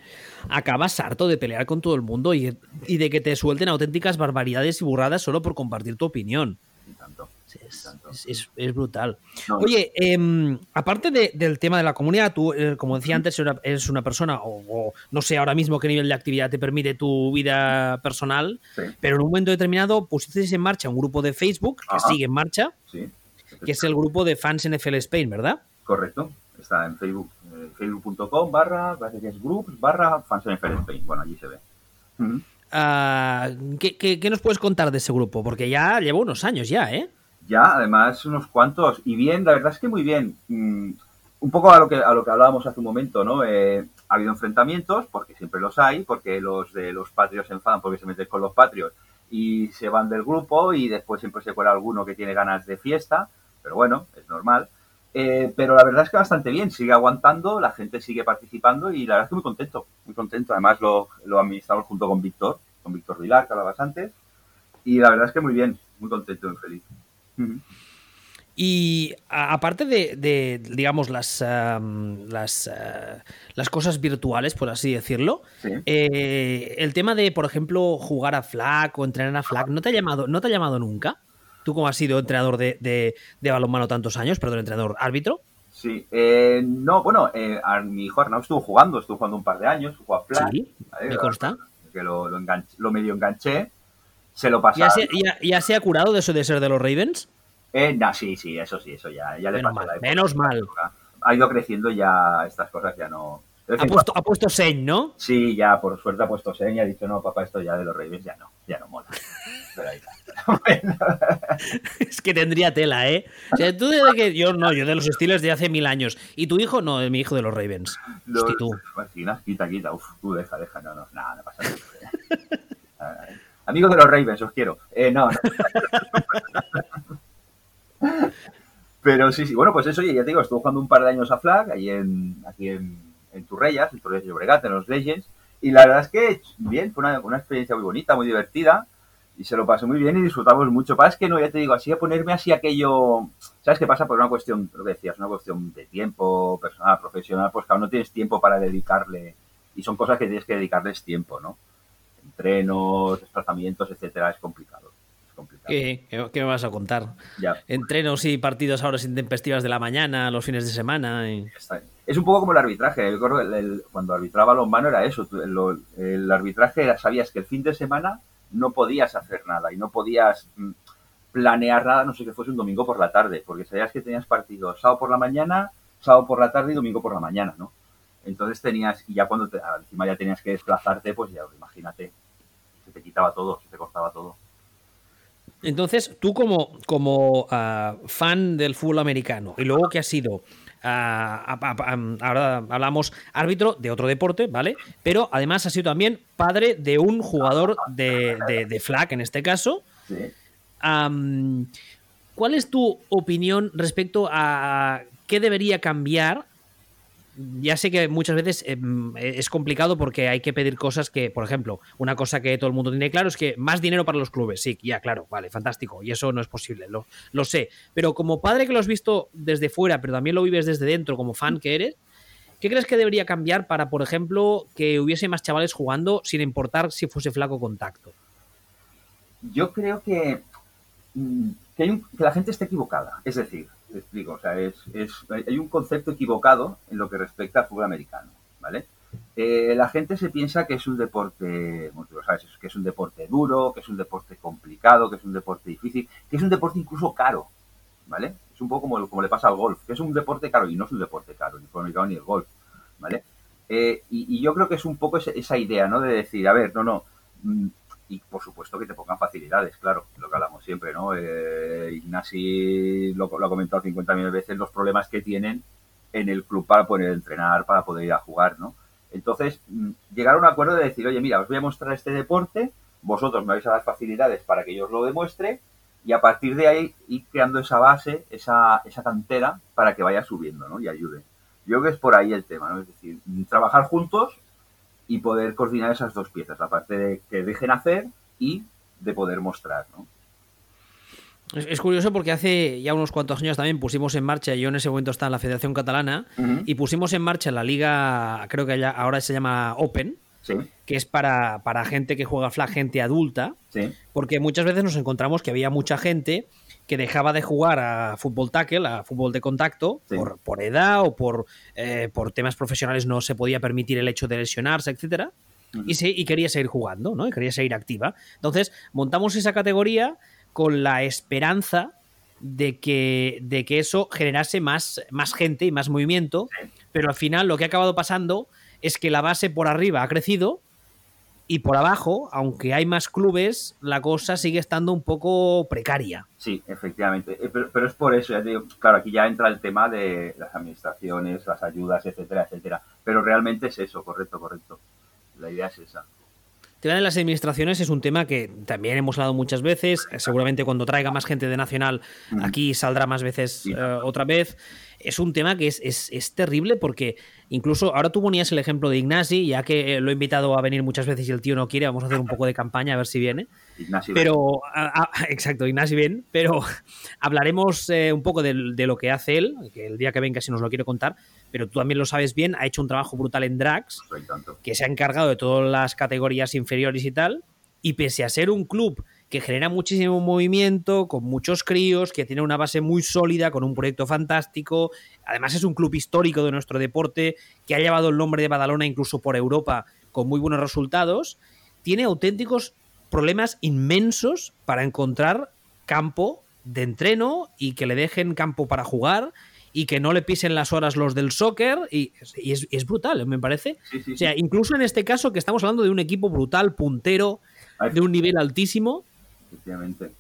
acabas harto de pelear con todo el mundo y, y de que te suelten auténticas barbaridades y burradas solo por compartir tu opinión. Y tanto. Es, es, es, es brutal. No, Oye, eh, aparte de, del tema de la comunidad, tú, eh, como decía antes, eres una, persona, o, o, no sé ahora mismo qué nivel de actividad te permite tu vida personal, sí. pero en un momento determinado pusiste en marcha un grupo de Facebook que sigue en marcha, Sí. Que es el grupo de fans NFL Spain, ¿verdad? Correcto. Está en Facebook, eh, facebook.com barra, parece que es groups barra fans NFL Spain. Bueno, allí se ve. Uh -huh. uh, ¿qué, qué, qué nos puedes contar de ese grupo? Porque ya lleva unos años ya, ¿eh? Ya, además, unos cuantos. Y bien, la verdad es que muy bien. Mm, un poco a lo que, a lo que hablábamos hace un momento, ¿no? Eh, ha habido enfrentamientos, porque siempre los hay, porque los de los patrios se enfadan porque se meten con los patrios y se van del grupo y después siempre se cuela alguno que tiene ganas de fiesta, pero bueno, es normal. Eh, pero la verdad es que bastante bien, sigue aguantando, la gente sigue participando y la verdad es que muy contento, muy contento. Además lo, lo administramos junto con Víctor, con Víctor Vilar, que hablabas antes, y la verdad es que muy bien, muy contento y feliz. Uh -huh. Y aparte de, de, digamos, las, um, las, uh, las cosas virtuales, por así decirlo, sí. eh, el tema de, por ejemplo, jugar a flag o entrenar a flag, ¿no te ha llamado, no te ha llamado nunca? ¿Tú como has sido entrenador de, de, de balonmano tantos años, perdón, entrenador árbitro? Sí, eh, no, bueno, eh, a, mi hijo Arnau estuvo jugando, estuvo jugando un par de años, jugó a flag. Sí, ¿vale? me consta. Que lo, lo, enganché, lo medio enganché, se lo pasé. ¿Ya se, ya, ¿Ya se ha curado de eso de ser de los Ravens? Eh, sí, sí, eso sí, eso ya, ya le pasó mal, Menos mal. Ha ido creciendo ya estas cosas, ya no. Ha puesto, ha puesto ¿no? Sí, ya por suerte ha puesto señ y ha dicho, no, papá, esto ya de los Ravens ya no, ya no mola. [laughs] Pero ahí está. [laughs] es que tendría tela, ¿eh? O sea, tú de que yo no, yo de los estilos de hace mil años. ¿Y tu hijo? No, es mi hijo de los Ravens. Los, Hosti, tú. Vecinas, quita, quita. Uf, tú deja, deja. No, no, nada, no pasa nada. [laughs] Amigos de los Ravens, os quiero. Eh, no, no. Pero sí, sí, bueno, pues eso, ya te digo, estuve jugando un par de años a Flag, ahí en, aquí en, en Turrellas, en Turrellas de Obregat, en los Legends, y la verdad es que, bien, fue una, una, experiencia muy bonita, muy divertida, y se lo pasé muy bien y disfrutamos mucho. Para es que no, ya te digo, así a ponerme así aquello, ¿sabes qué pasa? Por una cuestión, lo que decías, una cuestión de tiempo personal, profesional, pues claro, no tienes tiempo para dedicarle, y son cosas que tienes que dedicarles tiempo, ¿no? Entrenos, desplazamientos, etcétera, es complicado. ¿Qué, ¿Qué, me vas a contar? Ya. Entrenos y partidos a horas intempestivas de la mañana, los fines de semana. Y... Es un poco como el arbitraje. El, cuando arbitraba los manos era eso. El, el, arbitraje era, sabías que el fin de semana no podías hacer nada y no podías mm, planear nada, no sé que fuese un domingo por la tarde, porque sabías que tenías partidos sábado por la mañana, sábado por la tarde y domingo por la mañana, ¿no? Entonces tenías, y ya cuando te, encima ya tenías que desplazarte, pues ya imagínate, se te quitaba todo, se te cortaba todo. Entonces, tú como, como uh, fan del fútbol americano y luego que has sido, uh, ahora hablamos árbitro de otro deporte, ¿vale? Pero además has sido también padre de un jugador de, de, de flag, en este caso. Sí. Um, ¿Cuál es tu opinión respecto a qué debería cambiar ya sé que muchas veces eh, es complicado porque hay que pedir cosas que, por ejemplo, una cosa que todo el mundo tiene claro es que más dinero para los clubes. Sí, ya, claro, vale, fantástico. Y eso no es posible, lo, sé. Pero como padre que lo has visto desde fuera, pero también lo vives desde dentro, como fan que eres, ¿qué crees que debería cambiar para, por ejemplo, que hubiese más chavales jugando sin importar si fuese flaco contacto? Yo creo que, mm, hay un, que la gente está equivocada. Es decir, te explico, o sea, es, es, hay un concepto equivocado en lo que respecta al fútbol americano, ¿vale? Eh, la gente se piensa que es un deporte, bueno, sabes, que es un deporte duro, que es un deporte complicado, que es un deporte difícil, que es un deporte incluso caro, ¿vale? Es un poco como, como le pasa al golf, que es un deporte caro y no es un deporte caro, ni el fútbol americano ni el golf, ¿vale? Eh, y, y, yo creo que es un poco esa, esa idea, ¿no? De decir, a ver, no, no, mm, y por supuesto que te pongan facilidades, claro, lo que hablamos siempre, ¿no? Eh, lo, ha comentado 50 mil veces, los problemas que tienen en el club para poder entrenar, para poder ir a jugar, ¿no? Entonces, mm, llegar a un acuerdo de decir, oye, mira, os voy a mostrar este deporte, vosotros me vais a dar facilidades para que yo os lo demuestre, y a partir de ahí ir creando esa base, esa, esa cantera para que vaya subiendo, ¿no? Y ayude. Yo creo que es por ahí el tema, ¿no? Es decir, trabajar juntos y poder coordinar esas dos piezas, la parte de que dejen hacer y de poder mostrar, ¿no? Es, curioso porque hace ya unos cuantos años también pusimos en marcha, yo en ese momento estaba en la Federación Catalana, y pusimos en marcha la liga, creo que ahora se llama Open, que es para, para, gente que juega flag, gente adulta, porque muchas veces nos encontramos que había mucha gente que dejaba de jugar a fútbol tackle, a fútbol de contacto, por, por, edad o por, eh, por temas profesionales no se podía permitir el hecho de lesionarse, etcétera. y, y, quería seguir jugando, ¿no? Y quería seguir activa. Entonces, montamos esa categoría con la esperanza de que, de que eso generase más, más gente y más movimiento, pero al final lo que ha acabado pasando es que la base por arriba ha crecido y por abajo, aunque hay más clubes, la cosa sigue estando un poco precaria. Sí, efectivamente. Eh, pero, es por eso, ya digo, claro, aquí ya entra el tema de las administraciones, las ayudas, etcétera, etcétera. Pero realmente es eso, correcto, correcto. La idea es esa. El tema de las administraciones es un tema que también hemos hablado muchas veces. Seguramente cuando traiga más gente de Nacional aquí saldrá más veces eh, otra vez. Es un tema que es, es, terrible porque incluso ahora tú ponías el ejemplo de Ignasi, ya que eh, lo he invitado a venir muchas veces y el tío no quiere, vamos a hacer un poco de campaña a ver si viene. Ignasi pero, [laughs] exacto, Ignasi bien, pero [laughs] hablaremos eh, un poco de, de, lo que hace él, que el día que venga si nos lo quiere contar pero tú también lo sabes bien, ha hecho un trabajo brutal en Drax, que se ha encargado de todas las categorías inferiores y tal, y pese a ser un club que genera muchísimo movimiento, con muchos críos, que tiene una base muy sólida, con un proyecto fantástico, además es un club histórico de nuestro deporte, que ha llevado el nombre de Badalona incluso por Europa con muy buenos resultados, tiene auténticos problemas inmensos para encontrar campo de entreno y que le dejen campo para jugar y que no le pisen las horas los del soccer y, es, brutal, me parece. O sea, incluso en este caso que estamos hablando de un equipo brutal, puntero, de un nivel altísimo. Efectivamente.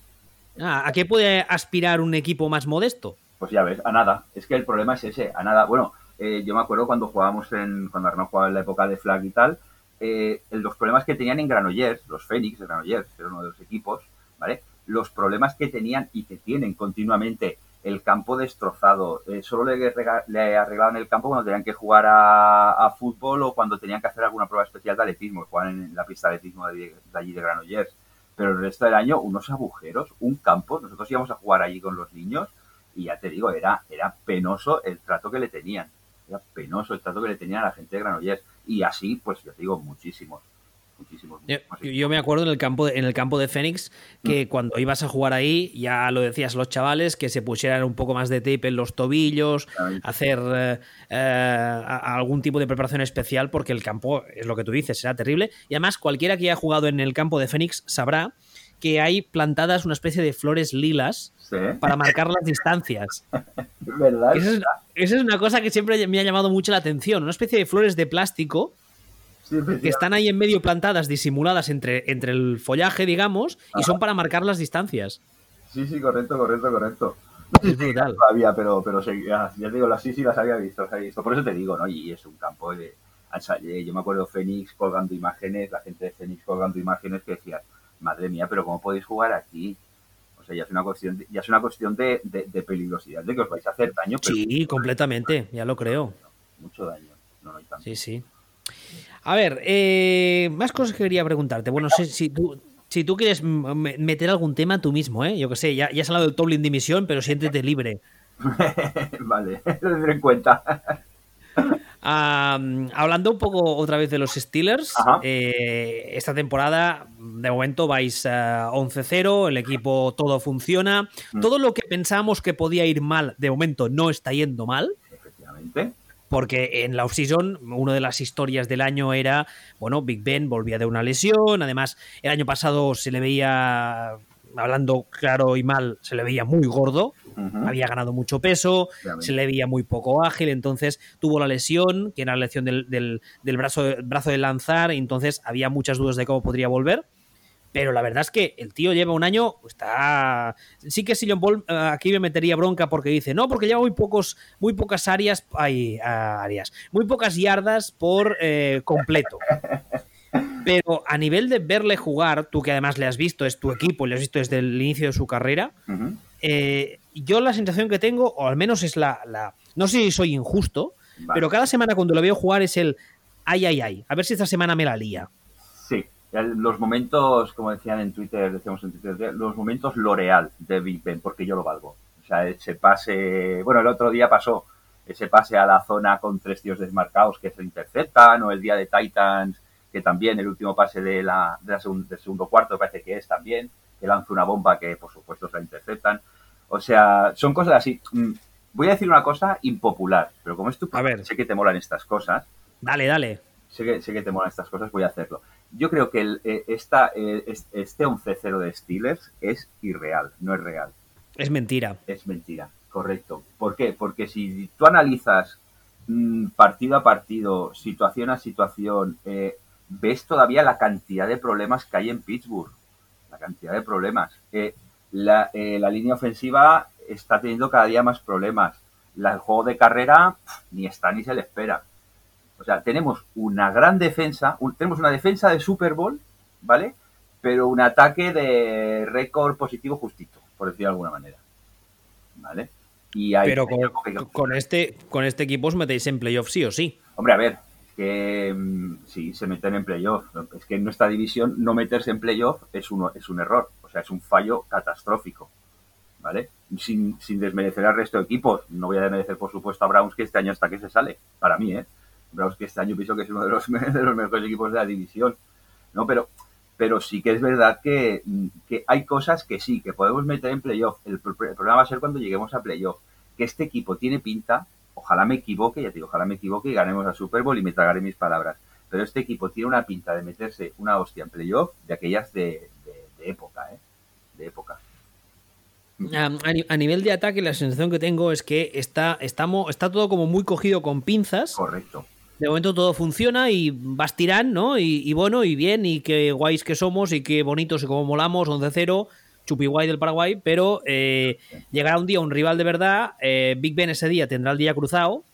Ah, ¿A qué puede aspirar un equipo más modesto? Pues ya ves, a nada. Es que el problema es ese, a nada. Bueno, eh, yo me acuerdo cuando jugábamos en, cuando Arnaud jugaba en la época de Flag y tal, eh, los problemas que tenían en Granollers, los Fénix de Granollers, que era uno de los equipos, ¿vale? Los problemas que tenían y que tienen continuamente el campo destrozado. Eh, solo le, arreglaban el campo cuando tenían que jugar a, fútbol o cuando tenían que hacer alguna prueba especial de atletismo, jugaban en la pista de atletismo de, allí de Granollers. Pero el resto del año, unos agujeros, un campo. Nosotros íbamos a jugar allí con los niños y ya te digo, era, era penoso el trato que le tenían. Era penoso el trato que le tenían a la gente de Granollers. Y así, pues ya te digo, muchísimos muchísimos. Yo, me acuerdo en el campo de, en el campo de Fénix que mm. cuando ibas a jugar ahí, ya lo decías los chavales, que se pusieran un poco más de tape en los tobillos, hacer eh, eh, algún tipo de preparación especial, porque el campo, es lo que tú dices, será terrible. Y además, cualquiera que haya jugado en el campo de Fénix sabrá que hay plantadas una especie de flores lilas para marcar las distancias. [laughs] ¿Verdad? Esa es, es, una cosa que siempre me ha llamado mucho la atención, una especie de flores de plástico que están ahí en medio plantadas, disimuladas entre, entre el follaje, digamos, y son para marcar las distancias. Sí, sí, correcto, correcto, correcto. Es brutal. [laughs] Todavía, pero, pero ya, ya, digo, las sí, sí las había visto, las había visto. Por eso te digo, ¿no? Y es un campo de. Yo me acuerdo Fénix colgando imágenes, la gente de Fénix colgando imágenes que decía, madre mía, pero ¿cómo podéis jugar aquí? O sea, ya es una cuestión, ya es una cuestión de, de, peligrosidad, de que os vais a hacer daño. sí, completamente, ya lo creo. Mucho daño. No, no hay tanto. Sí, sí. A ver, eh, más cosas que quería preguntarte. Bueno, si, si, tú, si tú quieres meter algún tema tú mismo, ¿eh? Yo que sé, ya, ya has hablado del Toblin dimisión, pero siéntete libre. [laughs] vale, [laughs] lo tendré en cuenta. [laughs] hablando un poco otra vez de los Steelers, eh, esta temporada de momento vais 11-0, el equipo todo funciona, mm. todo lo que pensamos que podía ir mal de momento no está yendo mal. Efectivamente porque en la off-season una de las historias del año era, bueno, Big Ben volvía de una lesión, además el año pasado se le veía, hablando claro y mal, se le veía muy gordo, había ganado mucho peso, se le veía muy poco ágil, entonces tuvo la lesión, que era la lesión del, brazo, brazo de lanzar, y entonces había muchas dudas de cómo podría volver. pero la verdad es que el tío lleva un año, está... Sí que Sillon Ball eh, aquí me metería bronca porque dice, no, porque lleva muy, pocos, muy pocas áreas, ay, áreas, muy pocas yardas por eh, completo. Pero a nivel de verle jugar, tú que además le has visto, es tu equipo, le has visto desde el inicio de su carrera, eh, yo la sensación que tengo, o al menos es la... la no sé si soy injusto, pero cada semana cuando lo veo jugar es el, ay, ay, ay, a ver si esta semana me la lía. Sí, los momentos, como decían en Twitter, decíamos en Twitter, los momentos L'Oreal de Big Ben, porque yo lo valgo. O sea, ese pase, bueno, el otro día pasó, ese pase a la zona con tres tíos desmarcados que se interceptan, o el día de Titans, que también el último pase de la, de la del segundo cuarto parece que es también, que lanza una bomba que por supuesto se la interceptan. O sea, son cosas así. Mm, voy a decir una cosa impopular, pero como es tu a ver. sé que te molan estas cosas. Dale, dale. Sé que, sé que te molan estas cosas, voy a hacerlo. Yo creo que el, eh, esta, eh, este 11-0 de Steelers es irreal, no es real. Es mentira. Es mentira, correcto. ¿Por qué? Porque si tú analizas mm, partido a partido, situación a situación, eh, ves todavía la cantidad de problemas que hay en Pittsburgh. La cantidad de problemas. La, la, línea ofensiva está teniendo cada día más problemas. La, el juego de carrera ni está ni se le espera. O sea, tenemos una gran defensa, tenemos una defensa de Super Bowl, ¿vale? Pero un ataque de récord positivo justito, por decirlo de alguna manera. ¿Vale? Y Pero con, este, con este equipo os metéis en playoff sí o sí. Hombre, a ver, que mm, sí, se meten en playoff. Es que en nuestra división no meterse en playoff es, uno, es un error. O sea, es un fallo catastrófico. ¿Vale? Sin, sin desmerecer al resto de equipos. No voy a desmerecer, por supuesto, a Browns, que este año hasta que se sale. Para mí, ¿eh? Browns que este año pienso que es uno de los, [laughs] de los mejores equipos de la división, ¿no? Pero, pero sí que es verdad que, que hay cosas que sí, que podemos meter en playoff. El, problema va a ser cuando lleguemos a playoff. Que este equipo tiene pinta, ojalá me equivoque, ya te digo, ojalá me equivoque y ganemos a Super Bowl y me tragaré mis palabras. Pero este equipo tiene una pinta de meterse una hostia en playoff de aquellas de, época. A, nivel de ataque, la sensación que tengo es que está, estamos, está todo como muy cogido con pinzas. Correcto de momento todo funciona y vas tirando, ¿no? Y, bueno, y bien, y qué guays que somos, y qué bonitos y cómo molamos, 11-0, chupi guay del Paraguay, pero eh, llegará un día un rival de verdad, eh, Big Ben ese día tendrá el día cruzado,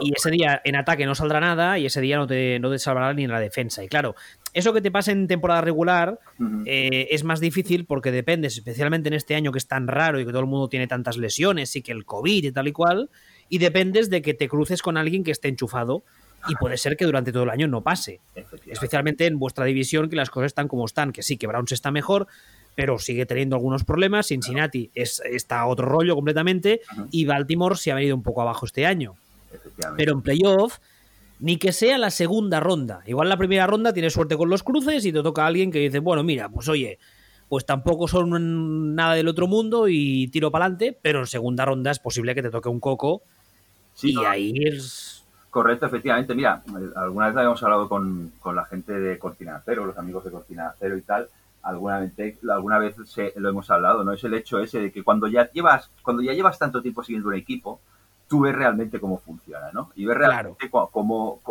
y ese día en ataque no saldrá nada, y ese día no te, no te salvará ni en la defensa. Y claro, eso que te pasa en temporada regular eh, es más difícil porque dependes, especialmente en este año que es tan raro y que todo el mundo tiene tantas lesiones y que el COVID y tal y cual, y dependes de que te cruces con alguien que esté enchufado y puede ser que durante todo el año no pase. Especialmente en vuestra división, que las cosas están como están, que sí, que Browns está mejor, pero sigue teniendo algunos problemas. Cincinnati es, está a otro rollo completamente y Baltimore se ha venido un poco abajo este año. Pero en playoff, ni que sea la segunda ronda. Igual la primera ronda tienes suerte con los cruces y te toca a alguien que dice, bueno, mira, pues oye, pues tampoco son nada del otro mundo y tiro para adelante, pero en segunda ronda es posible que te toque un coco Sí, y ahí es... Correcto, efectivamente. Mira, alguna vez habíamos hablado con, la gente de Cortina Cero, los amigos de Cortina Cero y tal. Alguna vez, alguna vez lo hemos hablado, ¿no? Es el hecho ese de que cuando ya llevas, cuando ya llevas tanto tiempo siguiendo un equipo, tú ves realmente cómo funciona, ¿no? Y ves realmente cómo,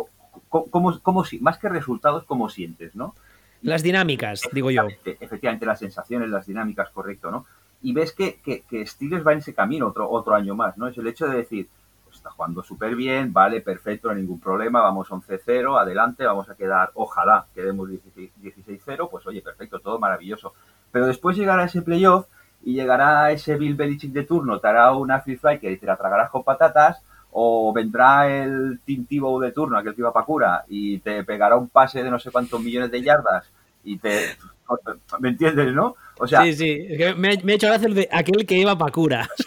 cómo, más que resultados, cómo sientes, ¿no? Las dinámicas, digo yo. Efectivamente, las sensaciones, las dinámicas, correcto, ¿no? Y ves que, que, que va en ese camino otro, otro año más, ¿no? Es el hecho de decir, está jugando súper bien, vale, perfecto, no hay ningún problema, vamos 11-0, adelante, vamos a quedar, ojalá quedemos 16-0, pues oye, perfecto, todo maravilloso. Pero después llegará ese playoff y llegará ese Bill Belichick de turno, te hará una free fly que te la tragarás con patatas, o vendrá el Tintivo de turno, aquel que iba para cura, y te pegará un pase de no sé cuántos millones de yardas y te... ¿Me entiendes, no? O sea, sí, sí, me, ha hecho gracia el de aquel que iba para cura. [laughs]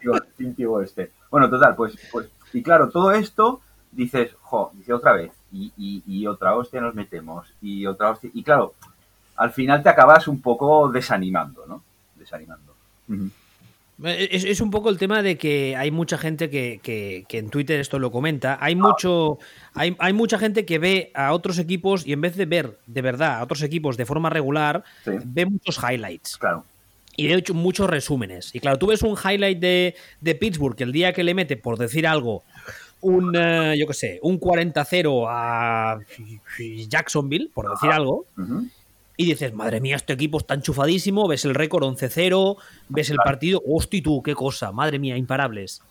Sí, el, Tintivo este. Bueno, total, pues, pues, y claro, todo esto dices, jo, dice otra vez, y, y, otra hostia nos metemos, y otra hostia, y claro, al final te acabas un poco desanimando, ¿no? Desanimando. es, un poco el tema de que hay mucha gente que, que, en Twitter esto lo comenta. Hay mucho, hay, hay, mucha gente que ve a otros equipos y en vez de ver de verdad a otros equipos de forma regular, ve muchos highlights. Claro y de hecho muchos resúmenes. Y claro, tú ves un highlight de, de Pittsburgh que el día que le mete, por decir algo, un, eh, yo qué sé, un 40-0 a Jacksonville, por decir algo, y dices, madre mía, este equipo está enchufadísimo, ves el récord 11-0, ves el partido, hostia tú, qué cosa, madre mía, imparables.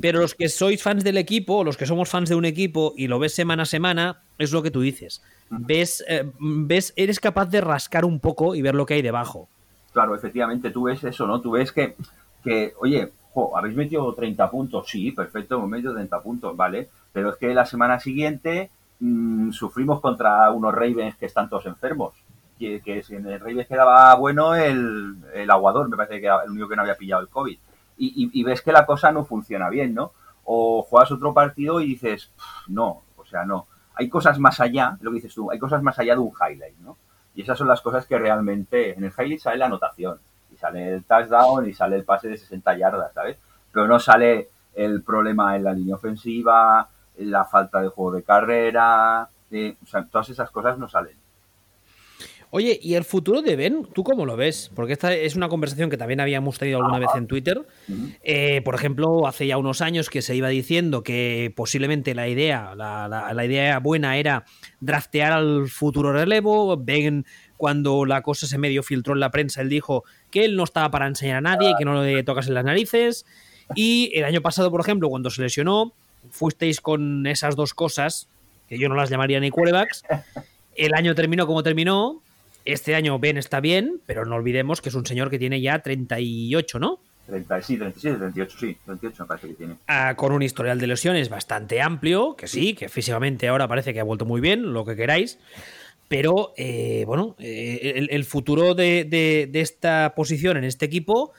Pero los que sois fans del equipo, los que somos fans de un equipo y lo ves semana a semana, es lo que tú dices. Ves, eh, ves, eres capaz de rascar un poco y ver lo que hay debajo. Claro, efectivamente, tú ves eso, ¿no? Tú ves que, que oye, habéis metido 30 puntos, sí, perfecto, hemos metido 30 puntos, ¿vale? Pero es que la semana siguiente mm, sufrimos contra unos Ravens que están todos enfermos. Que, que en el Ravens quedaba bueno el, el aguador, me parece que era el único que no había pillado el COVID y, ves que la cosa no funciona bien, ¿no? O juegas otro partido y dices, no, o sea, no. Hay cosas más allá, lo que dices tú, hay cosas más allá de un highlight, ¿no? Y esas son las cosas que realmente, en el highlight sale la anotación, y sale el touchdown, y sale el pase de 60 yardas, ¿sabes? Pero no sale el problema en la línea ofensiva, la falta de juego de carrera, eh, o sea, todas esas cosas no salen. Oye, ¿y el futuro de Ben? ¿Tú cómo lo ves? Porque esta es una conversación que también habíamos tenido alguna vez en Twitter. Eh, por ejemplo, hace ya unos años que se iba diciendo que posiblemente la idea, la, idea buena era draftear al futuro relevo. Ben, cuando la cosa se medio filtró en la prensa, él dijo que él no estaba para enseñar a nadie, y que no le tocas en las narices. Y el año pasado, por ejemplo, cuando se lesionó, fuisteis con esas dos cosas, que yo no las llamaría ni quarterbacks. [laughs] El año terminó como terminó, este año Ben está bien, pero no olvidemos que es un señor que tiene ya 38, ¿no? 30, sí, 37, 38, sí, 38 me parece que tiene. Ah, con un historial de lesiones bastante amplio, que sí, que físicamente ahora parece que ha vuelto muy bien, lo que queráis. Pero, eh, bueno, eh, el, futuro de, esta posición en este equipo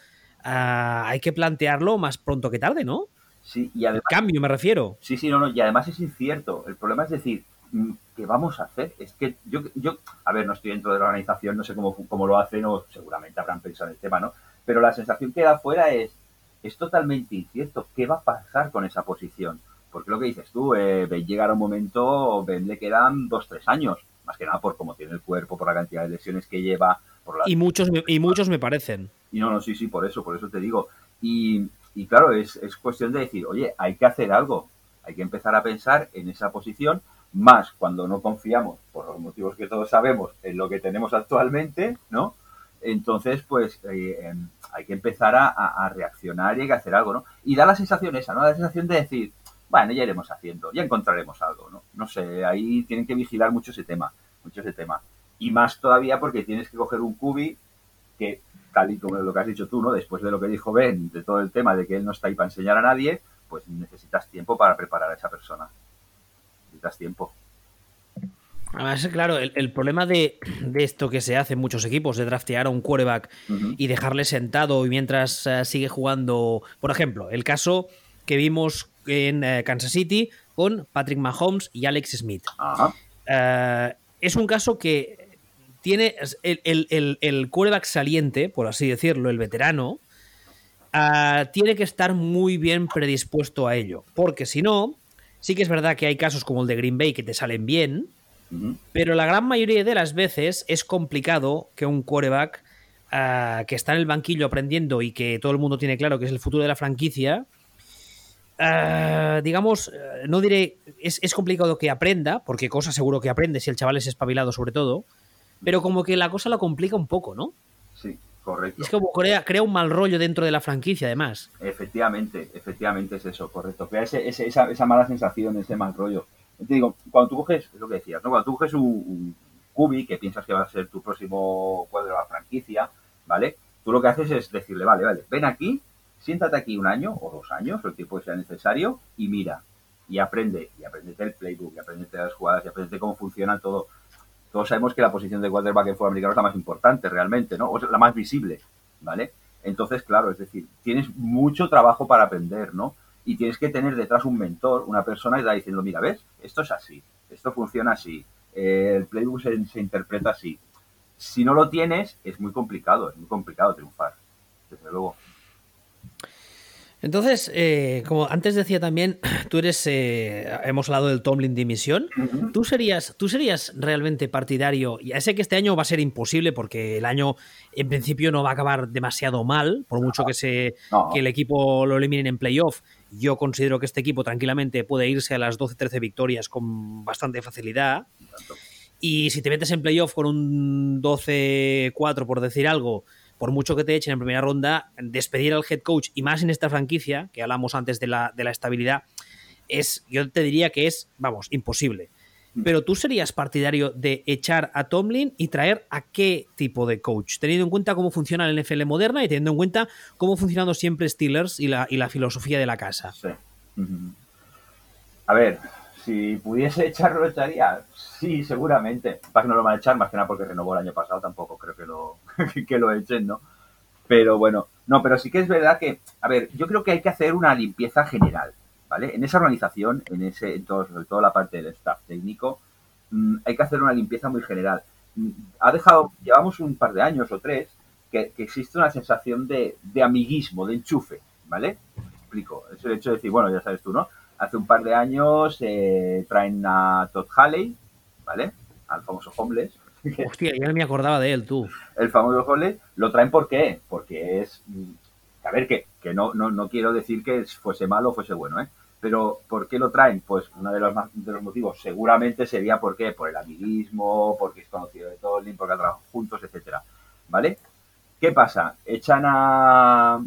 ah, hay que plantearlo más pronto que tarde, ¿no? Sí, y además. cambio, me refiero. Sí, sí, no, no, y además es incierto. El problema es decir, mm, ¿qué vamos a hacer? Es que yo, yo, a ver, no estoy dentro de la organización, no sé cómo, cómo lo hacen o seguramente habrán pensado en el tema, ¿no? Pero la sensación que da afuera es, es totalmente incierto. ¿Qué va a pasar con esa posición? Porque lo que dices tú, eh, llegar a un momento, Ben le quedan dos, tres años, más que nada por cómo tiene el cuerpo, por la cantidad de lesiones que lleva. Por y, muchos me, y muchos me parecen. Y no, no, sí, sí, por eso, por eso te digo. Y, y claro, es, es cuestión de decir, oye, hay que hacer algo. Hay que empezar a pensar en esa posición más cuando no confiamos, por los motivos que todos sabemos, en lo que tenemos actualmente, ¿no? Entonces, pues eh, em, hay que empezar a, reaccionar y hay que hacer algo, ¿no? Y da la sensación esa, ¿no? Da la sensación de decir, bueno, ya iremos haciendo, ya encontraremos algo, ¿no? No sé, ahí tienen que vigilar mucho ese tema, mucho ese tema. Y más todavía porque tienes que coger un cubi que, tal y como lo que has dicho tú, ¿no? Después de lo que dijo Ben, de todo el tema de que él no está ahí para enseñar a nadie, pues necesitas tiempo para preparar a esa persona tiempo. Además, claro, el, problema de, esto que se hace en muchos equipos, de draftear a un quarterback y dejarle sentado y mientras eh, sigue jugando, por ejemplo, el caso que vimos en eh, Kansas City con Patrick Mahomes y Alex Smith. Eh, es un caso que tiene el, el, quarterback saliente, por así decirlo, el veterano, tiene que estar muy bien predispuesto a ello, porque si no, Sí que es verdad que hay casos como el de Green Bay que te salen bien, pero la gran mayoría de las veces es complicado que un quarterback ah, que está en el banquillo aprendiendo y que todo el mundo tiene claro que es el futuro de la franquicia, ah, digamos, eh, no diré, es, es, complicado que aprenda, porque cosa seguro que aprende si el chaval es espabilado sobre todo, pero como que la cosa lo complica un poco, ¿no? Sí. Correcto. es como crea, crea un mal rollo dentro de la franquicia, además. Efectivamente, efectivamente es eso, correcto. Crea esa, esa, mala sensación, ese mal rollo. Te digo, cuando tú coges, es lo que decías, ¿no? Cuando tú coges un, cubi que piensas que va a ser tu próximo cuadro de la franquicia, ¿vale? Tú lo que haces es decirle, vale, vale, ven aquí, siéntate aquí un año o dos años, el tiempo que sea necesario, y mira, y aprende, y aprendete el playbook, y aprendete las jugadas, y aprendete cómo funciona todo todos sabemos que la posición de quarterback en fútbol americano es la más importante realmente, ¿no? O es la más visible, ¿vale? Entonces, claro, es decir, tienes mucho trabajo para aprender, ¿no? Y tienes que tener detrás un mentor, una persona que está diciendo, mira, ¿ves? Esto es así, esto funciona así, eh, el playbook se, interpreta así. Si no lo tienes, es muy complicado, es muy complicado triunfar, desde luego. Entonces, eh, como antes decía también, [clears throat] tú eres, eh, hemos hablado del Tomlin dimisión, ¿Tú, serías, tú serías realmente partidario, ya sé que este año va a ser imposible porque el año en principio no va a acabar demasiado mal, por mucho que, se, que el equipo lo eliminen en playoff, yo considero que este equipo tranquilamente puede irse a las 12-13 victorias con bastante facilidad. Y si te metes en playoff con un 12-4, por decir algo, por mucho que te echen en primera ronda, despedir al head coach y más en esta franquicia, que hablamos antes de la, de la estabilidad, es, yo te diría que es, vamos, imposible. Mm. Pero tú serías partidario de echar a Tomlin y traer a qué tipo de coach, teniendo en cuenta cómo funciona la NFL moderna y teniendo en cuenta cómo ha funcionado siempre Steelers y la, y la filosofía de la casa. Sí. A ver, si pudiese echarlo, lo echaría. Sí, seguramente. Para que no lo van a echar, más que nada porque renovó el año pasado, tampoco creo que lo, [laughs] que lo echen, ¿no? Pero bueno, no, pero sí que es verdad que, a ver, yo creo que hay que hacer una limpieza general, ¿vale? En esa organización, en ese, en todo, sobre todo la parte del staff técnico, mm, hay que hacer una limpieza muy general. Mm, ha dejado, llevamos un par de años o tres, que, existe una sensación de, de, amiguismo, de enchufe, ¿vale? explico. Es el hecho de decir, bueno, ya sabes tú, ¿no? Hace un par de años eh, traen a Todd Haley, ¿vale? Al famoso Homeless. [laughs] Hostia, ya no me acordaba de él, tú. El famoso Homeless, lo traen ¿por qué? Porque es... A ver, que, que no, no, no quiero decir que fuese malo o fuese bueno, ¿eh? Pero ¿por qué lo traen? Pues uno de los, de los motivos seguramente sería ¿por qué? Por el amiguismo, porque es conocido de Tolling, porque han trabajado juntos, etcétera, ¿vale? ¿Qué pasa? Echan a,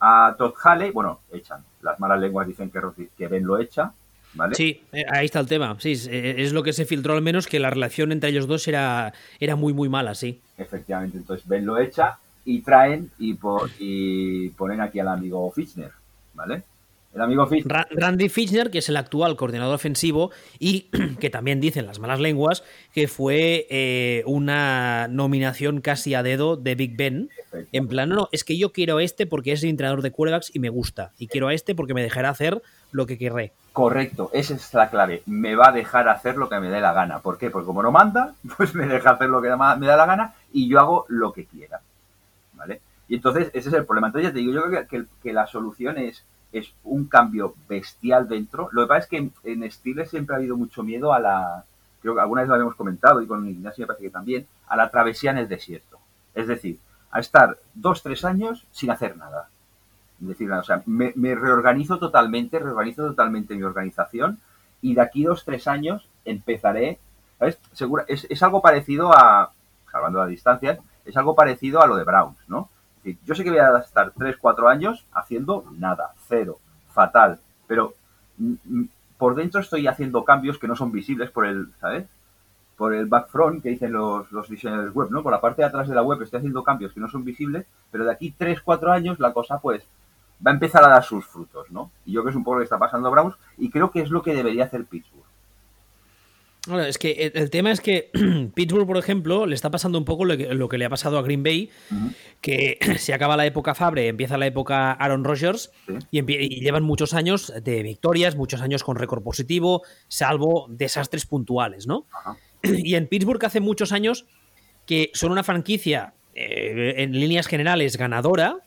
a Todd Haley, bueno, echan, las malas lenguas dicen que, que Ben lo echa, ¿Vale? Sí, eh, ahí está el tema. Sí, eh, es lo que se filtró al menos que la relación entre ellos dos era, era muy, muy mala, sí. Efectivamente, entonces Ben lo echa y traen y, y ponen aquí al amigo Fischner, ¿vale? El amigo Randy Fitchner, que es el actual coordinador ofensivo y [clears throat] que también dicen las malas lenguas que fue eh, una nominación casi a dedo de Big Ben. En plan, no, es que yo quiero a este porque es el entrenador de quarterbacks y me gusta. Y quiero a este porque me dejará hacer lo que querré. Correcto, esa es la clave. Me va a dejar hacer lo que me dé la gana. ¿Por qué? Porque como no manda, [laughs] pues me deja hacer lo que me da la gana y yo hago lo que quiera. ¿Vale? Y entonces ese es el problema. Entonces ya te digo, yo creo que, que la solución es es un cambio bestial dentro. Lo que pasa es que en, Steelers siempre ha habido mucho miedo a la, creo que alguna vez lo habíamos comentado y con Ignacio me parece que también, a la travesía en el desierto. Es decir, a estar dos, tres años sin hacer nada. Es decir, o sea, me, reorganizo totalmente, reorganizo totalmente mi organización y de aquí dos, tres años empezaré, ¿sabes? Es, es algo parecido a, salvando las distancias, es algo parecido a lo de Browns, ¿no? Yo sé que voy a estar 3, 4 años haciendo nada, cero, fatal, pero mm, mm, por dentro estoy haciendo cambios que no son visibles por el, ¿sabes? Por el backfront que dicen los, los diseñadores web, ¿no? Por la parte de atrás de la web estoy haciendo cambios que no son visibles, pero de aquí 3, 4 años la cosa pues va a empezar a dar sus frutos, ¿no? Y yo creo que es un poco lo que está pasando Browns y creo que es lo que debería hacer Pittsburgh. Es que el, tema es que [clears throat] Pittsburgh, por ejemplo, le está pasando un poco lo que, le ha pasado a Green Bay, que [clears throat] se acaba la época Fabre, empieza la época Aaron Rodgers y, llevan muchos años de victorias, muchos años con récord positivo, salvo desastres puntuales, ¿no? [clears throat] Y en Pittsburgh hace muchos años que son una franquicia eh, en líneas generales ganadora,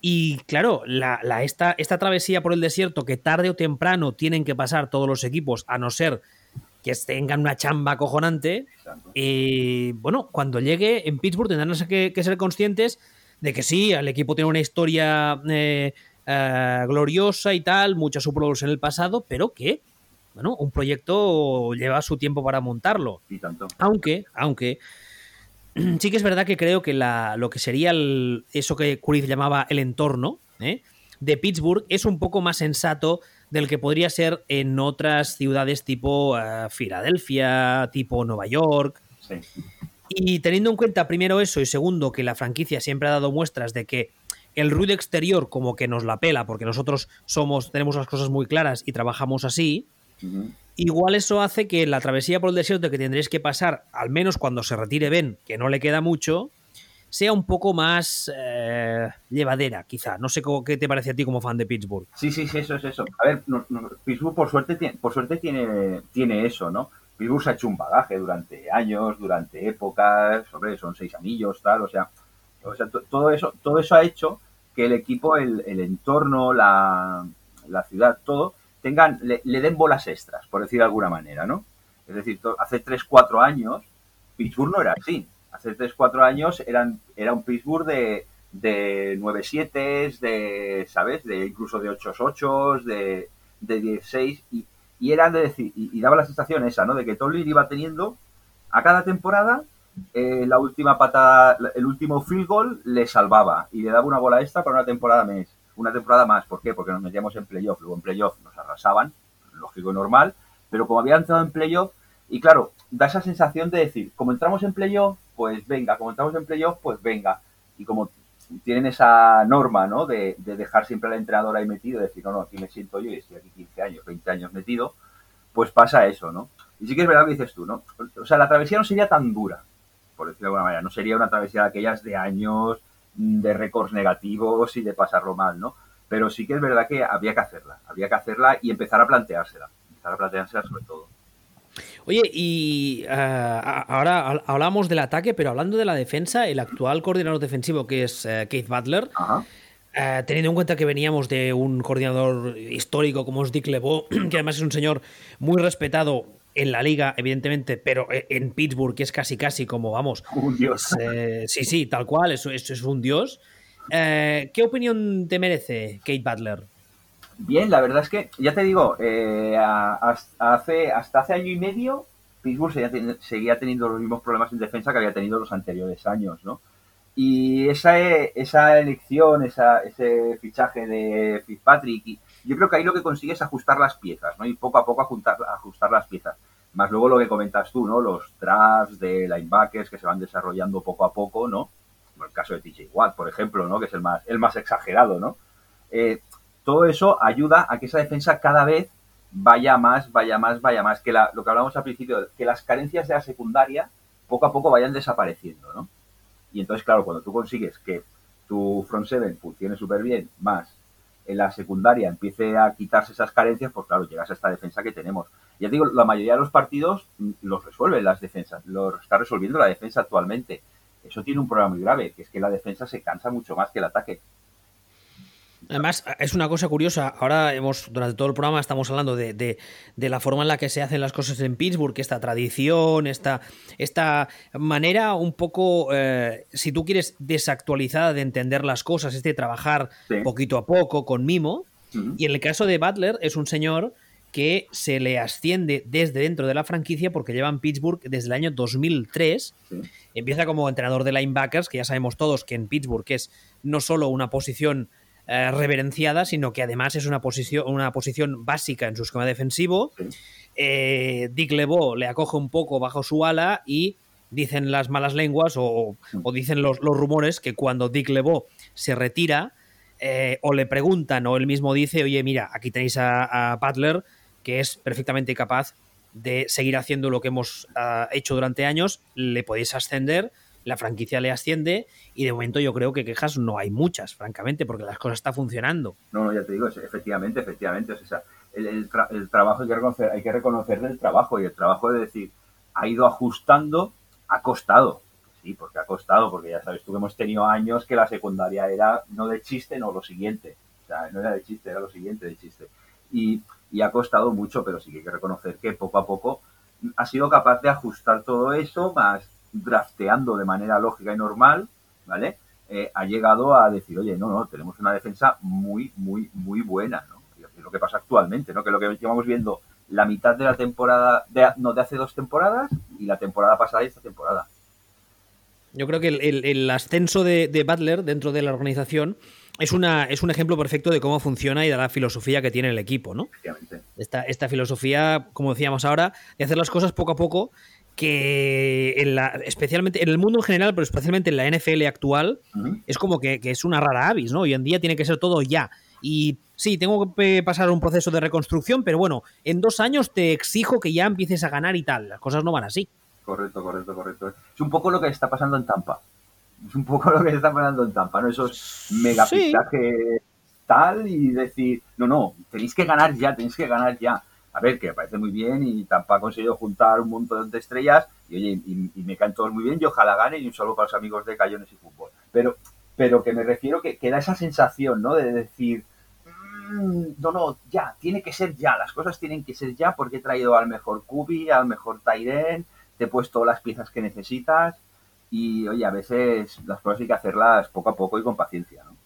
y claro, la, esta, esta travesía por el desierto que tarde o temprano tienen que pasar todos los equipos, a no ser que tengan una chamba acojonante. Y bueno, cuando llegue en Pittsburgh tendrán que, ser conscientes de que sí, el equipo tiene una historia eh, eh, gloriosa y tal, muchos Super en el pasado, pero que, bueno, un proyecto lleva su tiempo para montarlo. Aunque, aunque, [clears throat] sí que es verdad que creo que lo que sería eso que Curiz llamaba el entorno ¿eh? de Pittsburgh es un poco más sensato del que podría ser en otras ciudades tipo uh, Filadelfia, tipo Nueva York. Y teniendo en cuenta primero eso y segundo que la franquicia siempre ha dado muestras de que el ruido exterior como que nos la pela porque nosotros somos tenemos las cosas muy claras y trabajamos así. Igual eso hace que la travesía por el desierto que tendréis que pasar, al menos cuando se retire Ben, que no le queda mucho, sea un poco más eh, llevadera, quizá. No sé qué te parece a ti como fan de Pittsburgh. Sí, sí, sí, eso es eso. A ver, Pittsburgh por suerte, tiene, por suerte tiene, tiene eso, ¿no? Pittsburgh se ha hecho un bagaje durante años, durante épocas, sobre son seis anillos, tal, o sea, o sea todo eso, todo eso ha hecho que el equipo, el, entorno, la, ciudad, todo, tengan, le, le, den bolas extras, por decir de alguna manera, ¿no? Es decir, hace tres, cuatro años, Pittsburgh no era así hace 3, 4 años eran, era un Pittsburgh de, de 9-7, de, ¿sabes? De incluso de 8-8, de, de 16 y, y eran de decir, y, daba la sensación esa, ¿no? De que Tomlin iba teniendo a cada temporada eh, la última patada, el último field goal le salvaba y le daba una bola extra para una temporada más. Una temporada más, ¿por qué? Porque nos metíamos en playoff, luego en playoff nos arrasaban, lógico y normal, pero como había entrado en playoff, y claro, da esa sensación de decir, como entramos en playoff, pues venga, como entramos en playoff, pues venga. Y como tienen esa norma, ¿no? De, dejar siempre al entrenador ahí metido, de decir, no, no, aquí me siento yo y estoy aquí 15 años, 20 años metido, pues pasa eso, ¿no? Y sí que es verdad que dices tú, ¿no? O sea, la travesía no sería tan dura, por decirlo de alguna manera, no sería una travesía de aquellas de años, de récords negativos y de pasarlo mal, ¿no? Pero sí que es verdad que había que hacerla, había que hacerla y empezar a planteársela, empezar a planteársela sobre todo. Oye, y eh, ahora hablamos del ataque, pero hablando de la defensa, el actual coordinador defensivo que es eh, Keith Butler, eh, teniendo en cuenta que veníamos de un coordinador histórico como es Dick LeBeau, [clears throat] que además es un señor muy respetado en la liga, evidentemente, pero en Pittsburgh, que es casi casi como, vamos, un dios. sí, sí, tal cual, eso, eso es un dios. ¿Qué opinión te merece Kate Butler? Bien, la verdad es que, ya te digo, eh, hasta, hace, hasta hace año y medio, Pittsburgh seguía, teniendo los mismos problemas en defensa que había tenido los anteriores años, ¿no? Y esa, esa elección, esa, ese fichaje de Fitzpatrick, yo creo que ahí lo que consigue es ajustar las piezas, ¿no? Y poco a poco ajustar, ajustar las piezas. Más luego lo que comentas tú, ¿no? Los drafts de linebackers que se van desarrollando poco a poco, ¿no? Como el caso de TJ Watt, por ejemplo, ¿no? Que es el más, el más exagerado, ¿no? Eh, todo eso ayuda a que esa defensa cada vez vaya más, vaya más, vaya más. Que lo que hablamos al principio, que las carencias de la secundaria poco a poco vayan desapareciendo, ¿no? Y entonces, claro, cuando tú consigues que tu front seven funcione súper bien, más en la secundaria empiece a quitarse esas carencias, pues claro, llegas a esta defensa que tenemos. Ya digo, la mayoría de los partidos los resuelven las defensas, lo está resolviendo la defensa actualmente. Eso tiene un problema muy grave, que es que la defensa se cansa mucho más que el ataque. Además, es una cosa curiosa. Ahora hemos, durante todo el programa, estamos hablando de, la forma en la que se hacen las cosas en Pittsburgh, esta tradición, esta, esta manera un poco, eh, si tú quieres, desactualizada de entender las cosas, este trabajar poquito a poco, con mimo. Y en el caso de Butler, es un señor que se le asciende desde dentro de la franquicia porque lleva en Pittsburgh desde el año 2003. Empieza como entrenador de linebackers, que ya sabemos todos que en Pittsburgh es no solo una posición eh, reverenciada, sino que además es una posición, una posición básica en su esquema defensivo. Eh, Dick LeBeau le acoge un poco bajo su ala y dicen las malas lenguas o, dicen los, rumores que cuando Dick LeBeau se retira eh, o le preguntan o él mismo dice, oye, mira, aquí tenéis a, Butler que es perfectamente capaz de seguir haciendo lo que hemos ah, hecho durante años, le podéis ascender la franquicia le asciende y de momento yo creo que quejas no hay muchas, francamente, porque las cosas están funcionando. No, no, ya te digo, efectivamente, efectivamente. O sea, el, trabajo hay que, reconocer, hay que reconocer el trabajo y el trabajo de decir, ha ido ajustando, ha costado. Sí, porque ha costado, porque ya sabes tú que hemos tenido años que la secundaria era no de chiste, no lo siguiente. O sea, no era de chiste, era lo siguiente de chiste. Y, y ha costado mucho, pero sí que hay que reconocer que poco a poco ha sido capaz de ajustar todo eso, más drafteando de manera lógica y normal, ¿vale? Eh, ha llegado a decir, oye, no, no, tenemos una defensa muy, muy, muy buena, ¿no? es lo que pasa actualmente, ¿no? Que lo que llevamos viendo la mitad de la temporada, de, no, de hace dos temporadas y la temporada pasada y esta temporada. Yo creo que el, ascenso de, Butler dentro de la organización es, una, es un ejemplo perfecto de cómo funciona y de la filosofía que tiene el equipo, ¿no? Esta, esta filosofía, como decíamos ahora, de hacer las cosas poco a poco que en la, especialmente en el mundo en general, pero especialmente en la NFL actual, es como que, es una rara avis, ¿no? Hoy en día tiene que ser todo ya. Y sí, tengo que pasar un proceso de reconstrucción, pero bueno, en dos años te exijo que ya empieces a ganar y tal. Las cosas no van así. Correcto, correcto, correcto. Es un poco lo que está pasando en Tampa. Es un poco [laughs] lo que está pasando en Tampa, ¿no? Esos mega tal y decir, no, no, tenéis que ganar ya, tenéis que ganar ya a ver, que me parece muy bien y Tampa ha conseguido juntar un montón de estrellas y oye, y, me caen todos muy bien y ojalá gane y un saludo para los amigos de Cayones y Fútbol. Pero, pero que me refiero que, que da esa sensación, ¿no? De decir, mm, no, no, ya, tiene que ser ya, las cosas tienen que ser ya porque he traído al mejor Kubi, al mejor Tyren, te he puesto las piezas que necesitas y oye, a veces las cosas hay que hacerlas poco a poco y con paciencia, ¿no?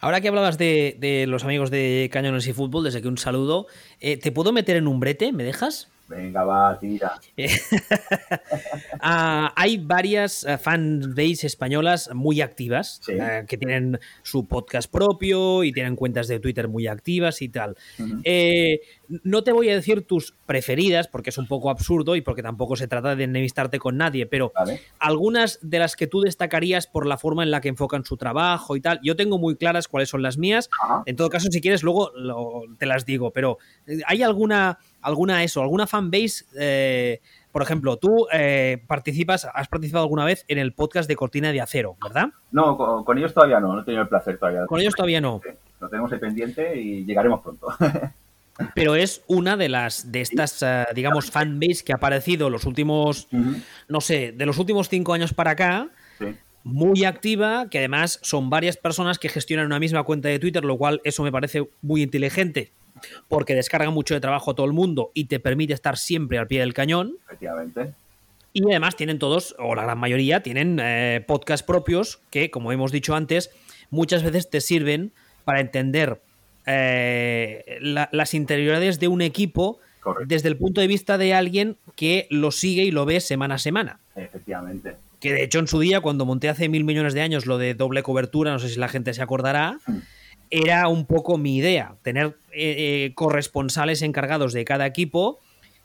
Ahora que hablabas de, los amigos de Cañones y Fútbol, desde que un saludo, eh, ¿te puedo meter en un brete? ¿Me dejas? Venga, va, tira. [laughs] [laughs] Ah, hay varias uh, fanbase españolas muy activas Sí. eh, que tienen su podcast propio y tienen cuentas de Twitter muy activas y tal. Eh, no te voy a decir tus preferidas porque es un poco absurdo y porque tampoco se trata de enemistarte con nadie, pero Vale. algunas de las que tú destacarías por la forma en la que enfocan su trabajo y tal. Yo tengo muy claras cuáles son las mías. En todo caso, si quieres, luego lo- te las digo. Pero eh, ¿hay alguna, alguna eso, alguna fanbase? eh, por ejemplo, tú eh, participas, has participado alguna vez en el podcast de Cortina de Acero, ¿verdad? No, con, con ellos todavía no, no he tenido el placer todavía. Con ellos todavía no. Sí, Lo tenemos ahí pendiente y llegaremos pronto. [laughs] Pero es una de las de estas, eh, digamos, fanbase que ha aparecido los últimos, no sé, de los últimos cinco años para acá. Sí. muy activa, que además son varias personas que gestionan una misma cuenta de Twitter, lo cual eso me parece muy inteligente, porque descarga mucho de trabajo a todo el mundo y te permite estar siempre al pie del cañón. Efectivamente. Y además tienen todos, o la gran mayoría, tienen eh, podcasts propios que, como hemos dicho antes, muchas veces te sirven para entender eh, la- las interioridades de un equipo Correcto. desde el punto de vista de alguien que lo sigue y lo ve semana a semana. Efectivamente. Que de hecho en su día, cuando monté hace mil millones de años lo de doble cobertura, no sé si la gente se acordará, Mm. era un poco mi idea, tener eh, eh, corresponsales encargados de cada equipo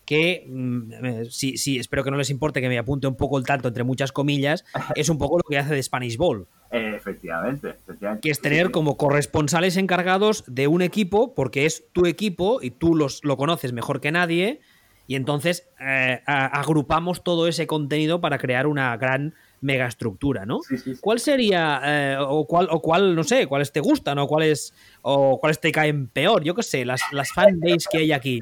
que, mm, eh, sí, sí, espero que no les importe que me apunte un poco el tanto entre muchas comillas, [laughs] es un poco lo que hace de Spanish Ball, Efectivamente. efectivamente. que es tener como corresponsales encargados de un equipo, porque es tu equipo y tú los, lo conoces mejor que nadie, y entonces eh, agrupamos todo ese contenido para crear una gran megaestructura, ¿no? Sí, sí, sí. ¿Cuál sería, eh, o cuál, o cuál, no sé, cuáles te gustan, o cuáles, o cuáles te caen peor? Yo qué sé, las, las fanbase que hay aquí.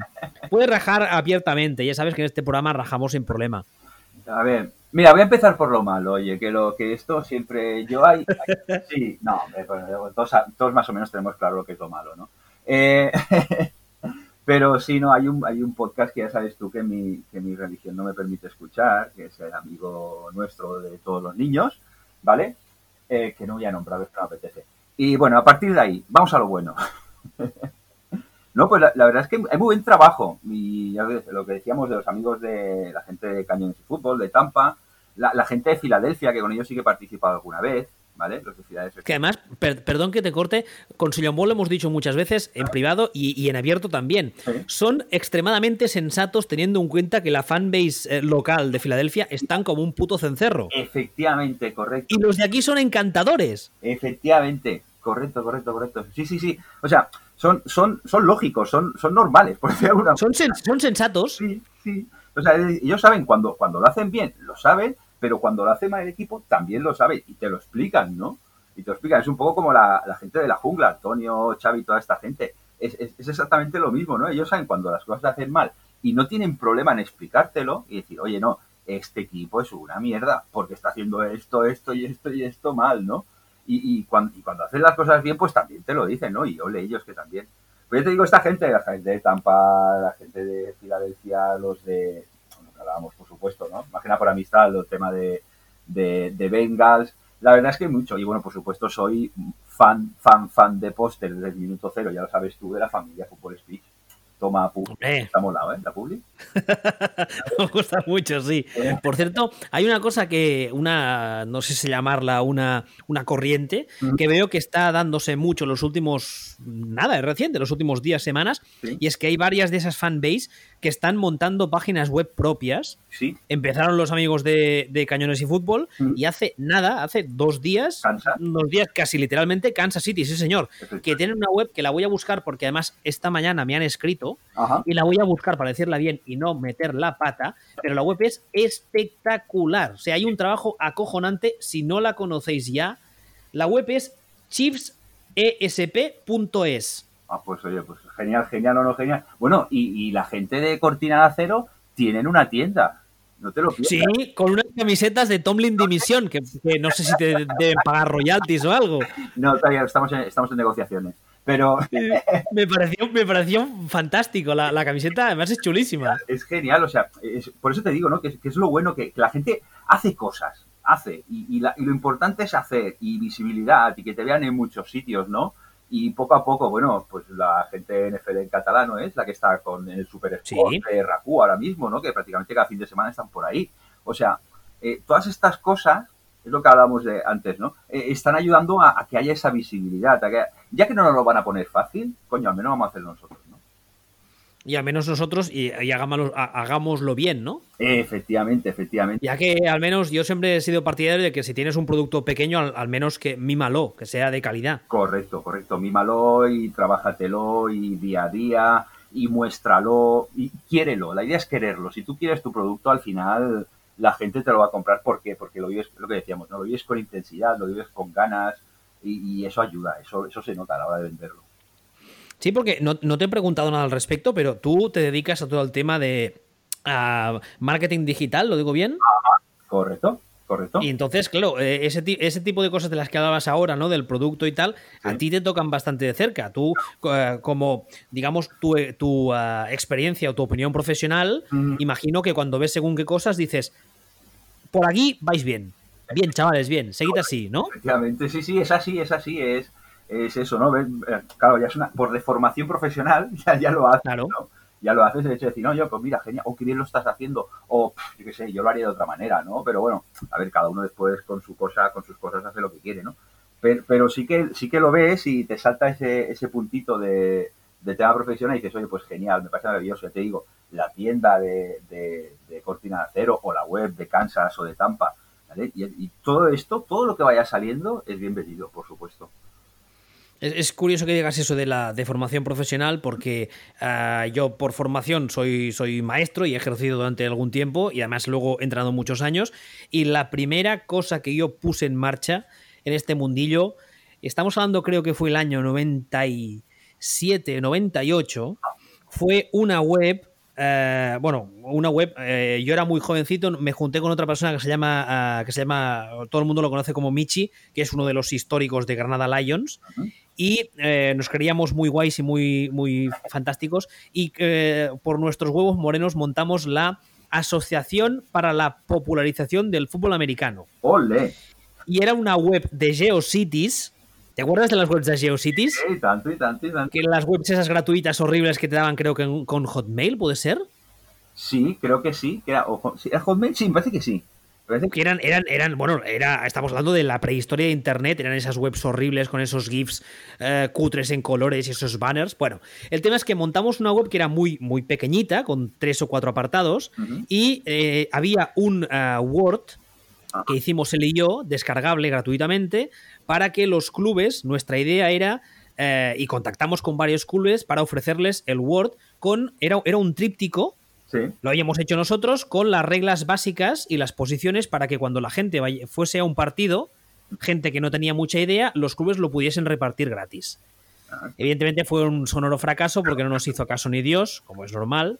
Puedes rajar abiertamente, ya sabes que en este programa rajamos sin problema. A ver, mira, voy a empezar por lo malo, oye, que lo que esto siempre yo hay, hay- [laughs] sí, no, pues, todos, todos más o menos tenemos claro lo que es lo malo, ¿no? Eh, [laughs] pero sí, no, hay un, hay un podcast que ya sabes tú que mi, que mi religión no me permite escuchar, que es el amigo nuestro de todos los niños, ¿vale? Eh, que no voy a nombrar, pero no apetece. Y bueno, a partir de ahí, vamos a lo bueno. [laughs] No, pues la, verdad es que hay muy buen trabajo. Y ya lo que decíamos de los amigos de la gente de Cañones y Fútbol, de Tampa, la, la gente de Filadelfia, que con ellos sí que he participado alguna vez, ¿vale? Los de. Que además, per- perdón que te corte, con Sillon Ball lo hemos dicho muchas veces, en privado y, y en abierto también. Sí. Son extremadamente sensatos teniendo en cuenta que la fanbase eh, local de Filadelfia están como un puto cencerro. Efectivamente, correcto. Y los de aquí son encantadores. Efectivamente, correcto, correcto, correcto. Sí, sí, sí. O sea, son, son, son lógicos, son, son normales, [laughs] por decir de alguna Son, sen- son sensatos. Sí, sí. O sea, ellos saben cuando, cuando lo hacen bien, lo saben, pero cuando lo hace mal el equipo también lo saben y te lo explican, ¿no? Y te lo explican. Es un poco como la, la gente de la jungla, Antonio, Xavi, toda esta gente. Es, es- es exactamente lo mismo, ¿no? Ellos saben cuando las cosas se hacen mal y no tienen problema en explicártelo y decir, oye, no, este equipo es una mierda porque está haciendo esto, esto y esto y esto mal, ¿no? Y, y, cuando, y cuando hacen las cosas bien, pues también te lo dicen, ¿no? Y ole ellos que también. Pues yo te digo, esta gente, la gente de Tampa, la gente de Filadelfia, los de, hablábamos, por supuesto, ¿no? Más que nada por amistad, el tema de, de, Bengals. La verdad es que mucho. Y bueno, por supuesto, soy fan, fan, fan de póster desde el minuto cero, ya lo sabes tú, de la familia Fútbol Speech. Toma, pu- Hombre. está molado, ¿eh? La publi. [laughs] Me gusta mucho, sí. Por cierto, hay una cosa que, una, no sé si llamarla una, una corriente, Ujú. que veo que está dándose mucho en los últimos, nada, es reciente, los últimos días, semanas, Sí. y es que hay varias de esas fanbase que están montando páginas web propias. Sí, Empezaron los amigos de, de Cañones y Fútbol, Ujú. y hace nada, hace dos días, Kansas. dos días casi literalmente, Kansas City, sí señor, que tienen una web que la voy a buscar porque además esta mañana me han escrito Ajá. y la voy a buscar para decirla bien y no meter la pata, pero la web es espectacular. O sea, hay un trabajo acojonante. Si no la conocéis ya, la web es chipsesp.es. Ah, pues oye, pues genial, genial o no genial. Bueno, y, y la gente de Cortina de Acero tienen una tienda. No te lo pierdas. Sí, con unas camisetas de Tomlin Dimisión, que, que no sé si te deben pagar royalties o algo. No, todavía estamos en, estamos en negociaciones. Pero Me pareció, me pareció fantástico. La, la camiseta además es chulísima. es genial, o sea, es- por eso te digo, ¿no? Que, es- que es lo bueno que, que la gente hace cosas, hace, y, y la- y lo importante es hacer, y visibilidad, y que te vean en muchos sitios, ¿no? y poco a poco, bueno, pues la gente NFL en catalano es la que está con el Super Sport de Raku ahora mismo, ¿no? Que prácticamente cada fin de semana están por ahí. O sea, eh, todas estas cosas, es lo que hablábamos de antes, ¿no? Eh, están ayudando a, que haya esa visibilidad. ya que no nos lo van a poner fácil, coño, al menos vamos a hacerlo nosotros, ¿no? Y al menos nosotros, y, hagámoslo, hagámoslo, bien, ¿no? Efectivamente, efectivamente. Ya que al menos yo siempre he sido partidario de que si tienes un producto pequeño, al, menos que mímalo, que sea de calidad. Correcto, correcto. Mímalo y trabájatelo y día a día y muéstralo y quiérelo. La idea es quererlo. Si tú quieres tu producto, al final la gente te lo va a comprar. ¿Por qué? Porque lo vives, lo que decíamos, ¿no? Lo vives con intensidad, lo vives con ganas y, y eso ayuda, eso, eso se nota a la hora de venderlo. Sí, porque no, te he preguntado nada al respecto, pero tú te dedicas a todo el tema de marketing digital, ¿lo digo bien? correcto. Correcto. Y entonces, claro, eh, ese, ese, tipo de cosas de las que hablabas ahora, ¿no? Del producto y tal, a ti te tocan bastante de cerca. Tú, eh, como, digamos, tu, tu experiencia o tu opinión profesional, imagino que cuando ves según qué cosas dices, por aquí vais bien. Bien, chavales, bien. Seguid así, ¿no? Efectivamente, sí, sí, es así, es así, es es eso, ¿no? Eh, claro, ya es una, por deformación profesional, [laughs] ya, ya lo haces, ¿no? Ya lo haces el hecho de decir, no, yo, pues mira, genial, o qué bien lo estás haciendo, o yo qué sé, yo lo haría de otra manera, ¿no? Pero bueno, a ver, cada uno después con su cosa, con sus cosas hace lo que quiere, ¿no? Pero, pero sí que sí que lo ves y te salta ese, ese puntito de, tema profesional y dices, oye, pues genial, me parece maravilloso, ya te digo, la tienda de, de, Cortina de Acero o la web de Kansas o de Tampa, ¿vale? Y, y todo esto, todo lo que vaya saliendo es bienvenido, por supuesto. Es, curioso que digas eso de la de formación profesional porque ah, yo por formación soy, soy maestro y he ejercido durante algún tiempo y además luego he entrado muchos años y la primera cosa que yo puse en marcha en este mundillo, estamos hablando creo que fue el año 97, 98, fue una web eh, bueno, una web. Eh, yo era muy jovencito, me junté con otra persona que se llama, ah, que se llama, todo el mundo lo conoce como Michi, que es uno de los históricos de Granada Lions y eh, nos creíamos muy guays y muy, muy fantásticos y eh, por nuestros huevos morenos montamos la Asociación para la Popularización del Fútbol Americano. ¡Ole! Y era una web de GeoCities. ¿Te acuerdas de las webs de GeoCities? Sí, tanto y tanto y tanto. Que las webs esas gratuitas horribles que te daban creo que con Hotmail, ¿puede ser? Sí, creo que sí. Que era, Hotmail? Sí, me parece que sí. Que eran, eran, eran, bueno, era, estamos hablando de la prehistoria de Internet, eran esas webs horribles con esos GIFs eh, cutres en colores y esos banners. Bueno, el tema es que montamos una web que era muy, muy pequeñita, con tres o cuatro apartados, y eh, había un eh, Word. Que hicimos él y yo, descargable gratuitamente, para que los clubes, nuestra idea era, y contactamos con varios clubes para ofrecerles el Word con, era, era un tríptico lo habíamos hecho nosotros con las reglas básicas y las posiciones para que cuando la gente fuese a un partido, gente que no tenía mucha idea, los clubes lo pudiesen repartir gratis. Ah. Evidentemente fue un sonoro fracaso porque no nos hizo caso ni Dios, como es normal.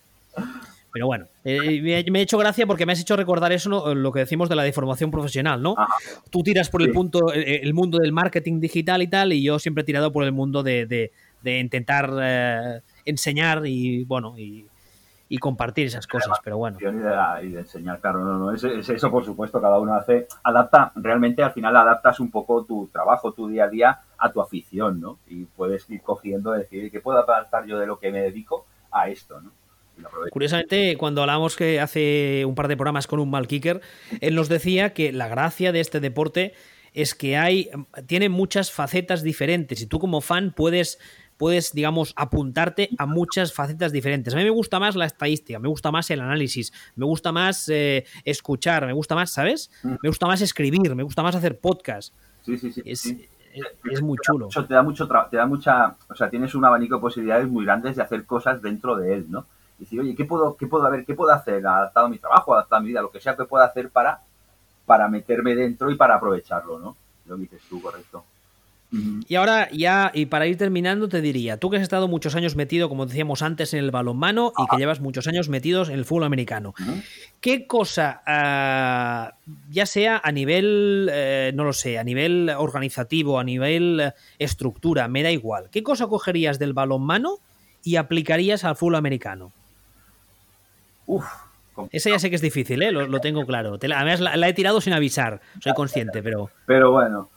Pero bueno, eh, me, ha hecho gracia porque me has hecho recordar eso, lo que decimos de la deformación profesional, ¿no? Tú tiras por el punto, el, mundo del marketing digital y tal, y yo siempre he tirado por el mundo de, intentar eh, enseñar y, bueno, y y compartir esas cosas, pero bueno. Y de, enseñar, claro, no, no, es, eso por supuesto, cada uno hace, adapta, realmente al final adaptas un poco tu trabajo, tu día a día a tu afición, ¿no? Y puedes ir cogiendo, decir, ¿qué puedo adaptar yo de lo que me dedico a esto, ¿no? Curiosamente, cuando hablamos que hace un par de programas con un mal kicker, él nos decía que la gracia de este deporte es que hay, tiene muchas facetas diferentes y tú como fan puedes puedes, digamos, apuntarte a muchas facetas diferentes. A mí me gusta más la estadística, me gusta más el análisis, me gusta más eh, escuchar, me gusta más, ¿sabes? Mm. Me gusta más escribir, me gusta más hacer podcast. Sí, sí, sí. Es, muy chulo. te da mucho, te da mucha, o sea, tienes un abanico de posibilidades muy grandes de hacer cosas dentro de él, ¿no? Y decir, oye, ¿qué puedo, qué puedo, haber, qué puedo hacer? Adaptado a mi trabajo, adaptado a mi vida, lo que sea que pueda hacer para, para meterme dentro y para aprovecharlo, ¿no? Lo dices tú, correcto. Y ahora ya, y para ir terminando, te diría, tú que has estado muchos años metido, como decíamos antes, en el balonmano y que llevas muchos años metidos en el fútbol americano, ¿qué cosa, ah, ya sea a nivel, eh, no lo sé, a nivel organizativo, a nivel eh, estructura, me da igual, ¿qué cosa cogerías del balonmano y aplicarías al fútbol americano? Uf, esa ya sé que es difícil, ¿eh? lo, tengo claro. además, la, he tirado sin avisar, soy consciente, pero. Pero bueno,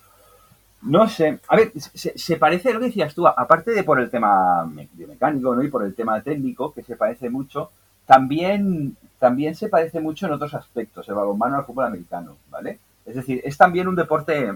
No sé, a ver, se, parece a lo que decías tú, aparte de por el tema de mecánico, ¿no? Y por el tema técnico, que se parece mucho, también, también se parece mucho en otros aspectos, el balonmano al fútbol americano, ¿vale? Es decir, es también un deporte,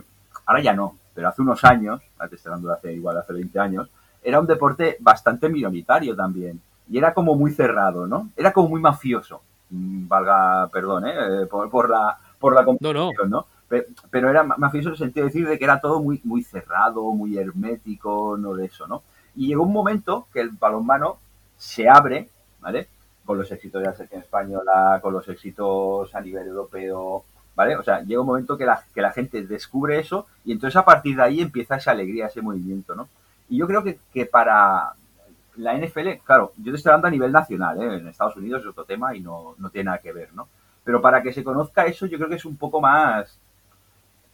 ahora ya no, pero hace unos años, te estoy hablando de hace igual hace 20 años, era un deporte bastante minoritario también. Y era como muy cerrado, ¿no? Era como muy mafioso. Mm, valga, perdón, ¿eh? eh por, la, por la competición, ¿no? Pero, era mafioso en el sentido de decir de que era todo muy, muy cerrado, muy hermético, no de eso, ¿no? Y llegó un momento que el balonmano se abre, ¿vale? Con los éxitos de la selección española, con los éxitos a nivel europeo, ¿vale? O sea, llega un momento que la, que la gente descubre eso y entonces a partir de ahí empieza esa alegría, ese movimiento, ¿no? Y yo creo que, que para la NFL, claro, yo te estoy hablando a nivel nacional, ¿eh? en Estados Unidos es otro tema y no, no tiene nada que ver, ¿no? Pero para que se conozca eso, yo creo que es un poco más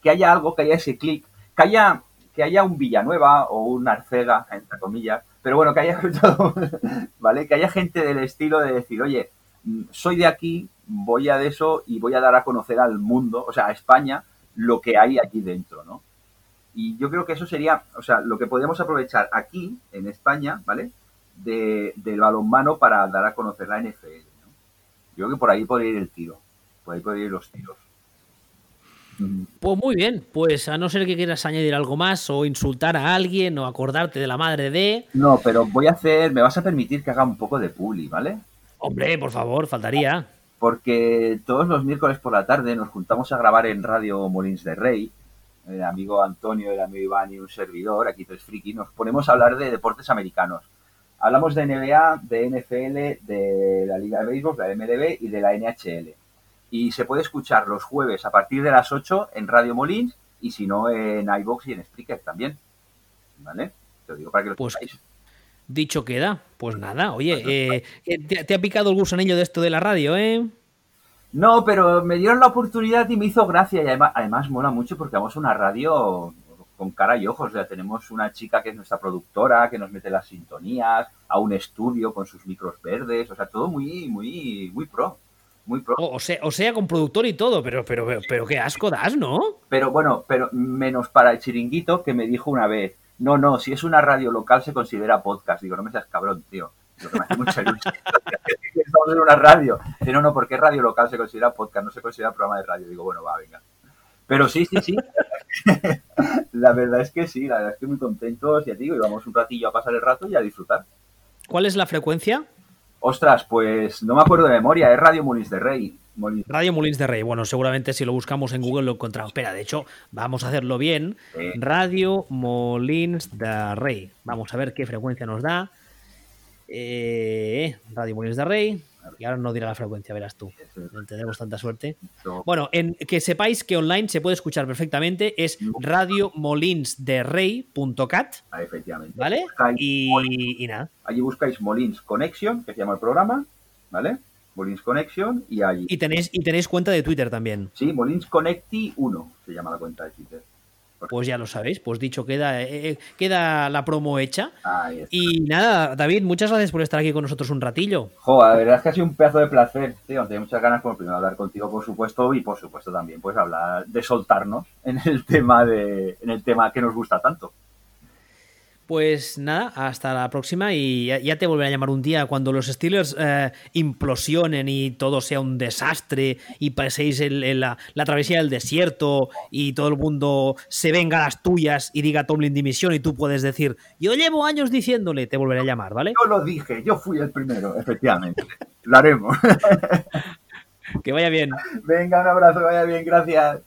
que haya algo, que haya ese clic, que haya, que haya un Villanueva o un Arcega, entre comillas, pero bueno, que haya [laughs] ¿vale? Que haya gente del estilo de decir, oye, mm, soy de aquí, voy a de eso y voy a dar a conocer al mundo, o sea, a España, lo que hay aquí dentro, ¿no? Y yo creo que eso sería, o sea, lo que podemos aprovechar aquí, en España, ¿vale? De, del balonmano para dar a conocer la NFL, ¿no? Yo creo que por ahí podría ir el tiro, por ahí podría ir los tiros. Pues muy bien, pues a no ser que quieras añadir algo más o insultar a alguien o acordarte de la madre de... No, pero voy a hacer, me vas a permitir que haga un poco de publi, ¿vale? Hombre, por favor, faltaría. Porque todos los miércoles por la tarde nos juntamos a grabar en Radio Molins de Rey, el amigo Antonio, el amigo Iván y un servidor, aquí tres friki, nos ponemos a hablar de deportes americanos. Hablamos de NBA, de NFL, de la Liga de Béisbol, de la MLB y de la NHL y se puede escuchar los jueves a partir de las 8 en Radio Molins y si no en iBox y en Spreaker también. ¿Vale? Te lo digo para que lo pues, Dicho queda, pues nada, oye, eh, eh, te, ha picado el gusanillo de esto de la radio, ¿eh? No, pero me dieron la oportunidad y me hizo gracia y además, además mola mucho porque vamos a una radio con cara y ojos. O sea, tenemos una chica que es nuestra productora, que nos mete las sintonías, a un estudio con sus micros verdes, o sea, todo muy, muy, muy pro. Muy o, sea, o sea, con productor y todo, pero, pero, pero, qué asco das, ¿no? Pero bueno, pero menos para el chiringuito que me dijo una vez, no, no, si es una radio local se considera podcast. Digo, no me seas cabrón, tío. Lo que me hace mucha ilusión. Estamos en una radio. Dice, no, no, porque radio local se considera podcast, no se considera programa de radio. Digo, bueno, va, venga. Pero sí, sí, sí. La verdad es que sí, la verdad es que muy contentos, ya digo, y vamos un ratillo a pasar el rato y a disfrutar. ¿Cuál es la frecuencia? Ostras, pues no me acuerdo de memoria, es Radio Molins de Rey. Radio Molins de Rey. Bueno, seguramente si lo buscamos en Google lo encontramos. Espera, de hecho, vamos a hacerlo bien. Radio Molins de Rey. Vamos a ver qué frecuencia nos da. Eh, Radio Molins de Rey. Y ahora no dirá la frecuencia, verás tú. No tenemos tanta suerte. Bueno, en, que sepáis que online se puede escuchar perfectamente. Es radiomolinsderrey.cat. Ah, efectivamente. ¿Vale? Y, nada. Allí buscáis Molins Connection, que se llama el programa. ¿Vale? Molins Connection y allí. Y tenéis, y tenéis cuenta de Twitter también. Sí, Molins Connecti 1 se llama la cuenta de Twitter. Pues ya lo sabéis, pues dicho, queda, eh, eh, queda la promo hecha. Y nada, David, muchas gracias por estar aquí con nosotros un ratillo. Joder, la verdad es que ha sido un pedazo de placer, tío. Tengo muchas ganas, por primero, hablar contigo, por supuesto, y por supuesto también, pues hablar de soltarnos en el [laughs] tema de, en el tema que nos gusta tanto. Pues nada, hasta la próxima y ya, te volveré a llamar un día cuando los Steelers eh, implosionen y todo sea un desastre y paséis en, la, travesía del desierto y todo el mundo se venga a las tuyas y diga Tomlin dimisión y tú puedes decir, yo llevo años diciéndole, te volveré a llamar, ¿vale? Yo lo dije, yo fui el primero, efectivamente. [laughs] lo haremos. [laughs] que vaya bien. Venga, un abrazo, vaya bien, gracias.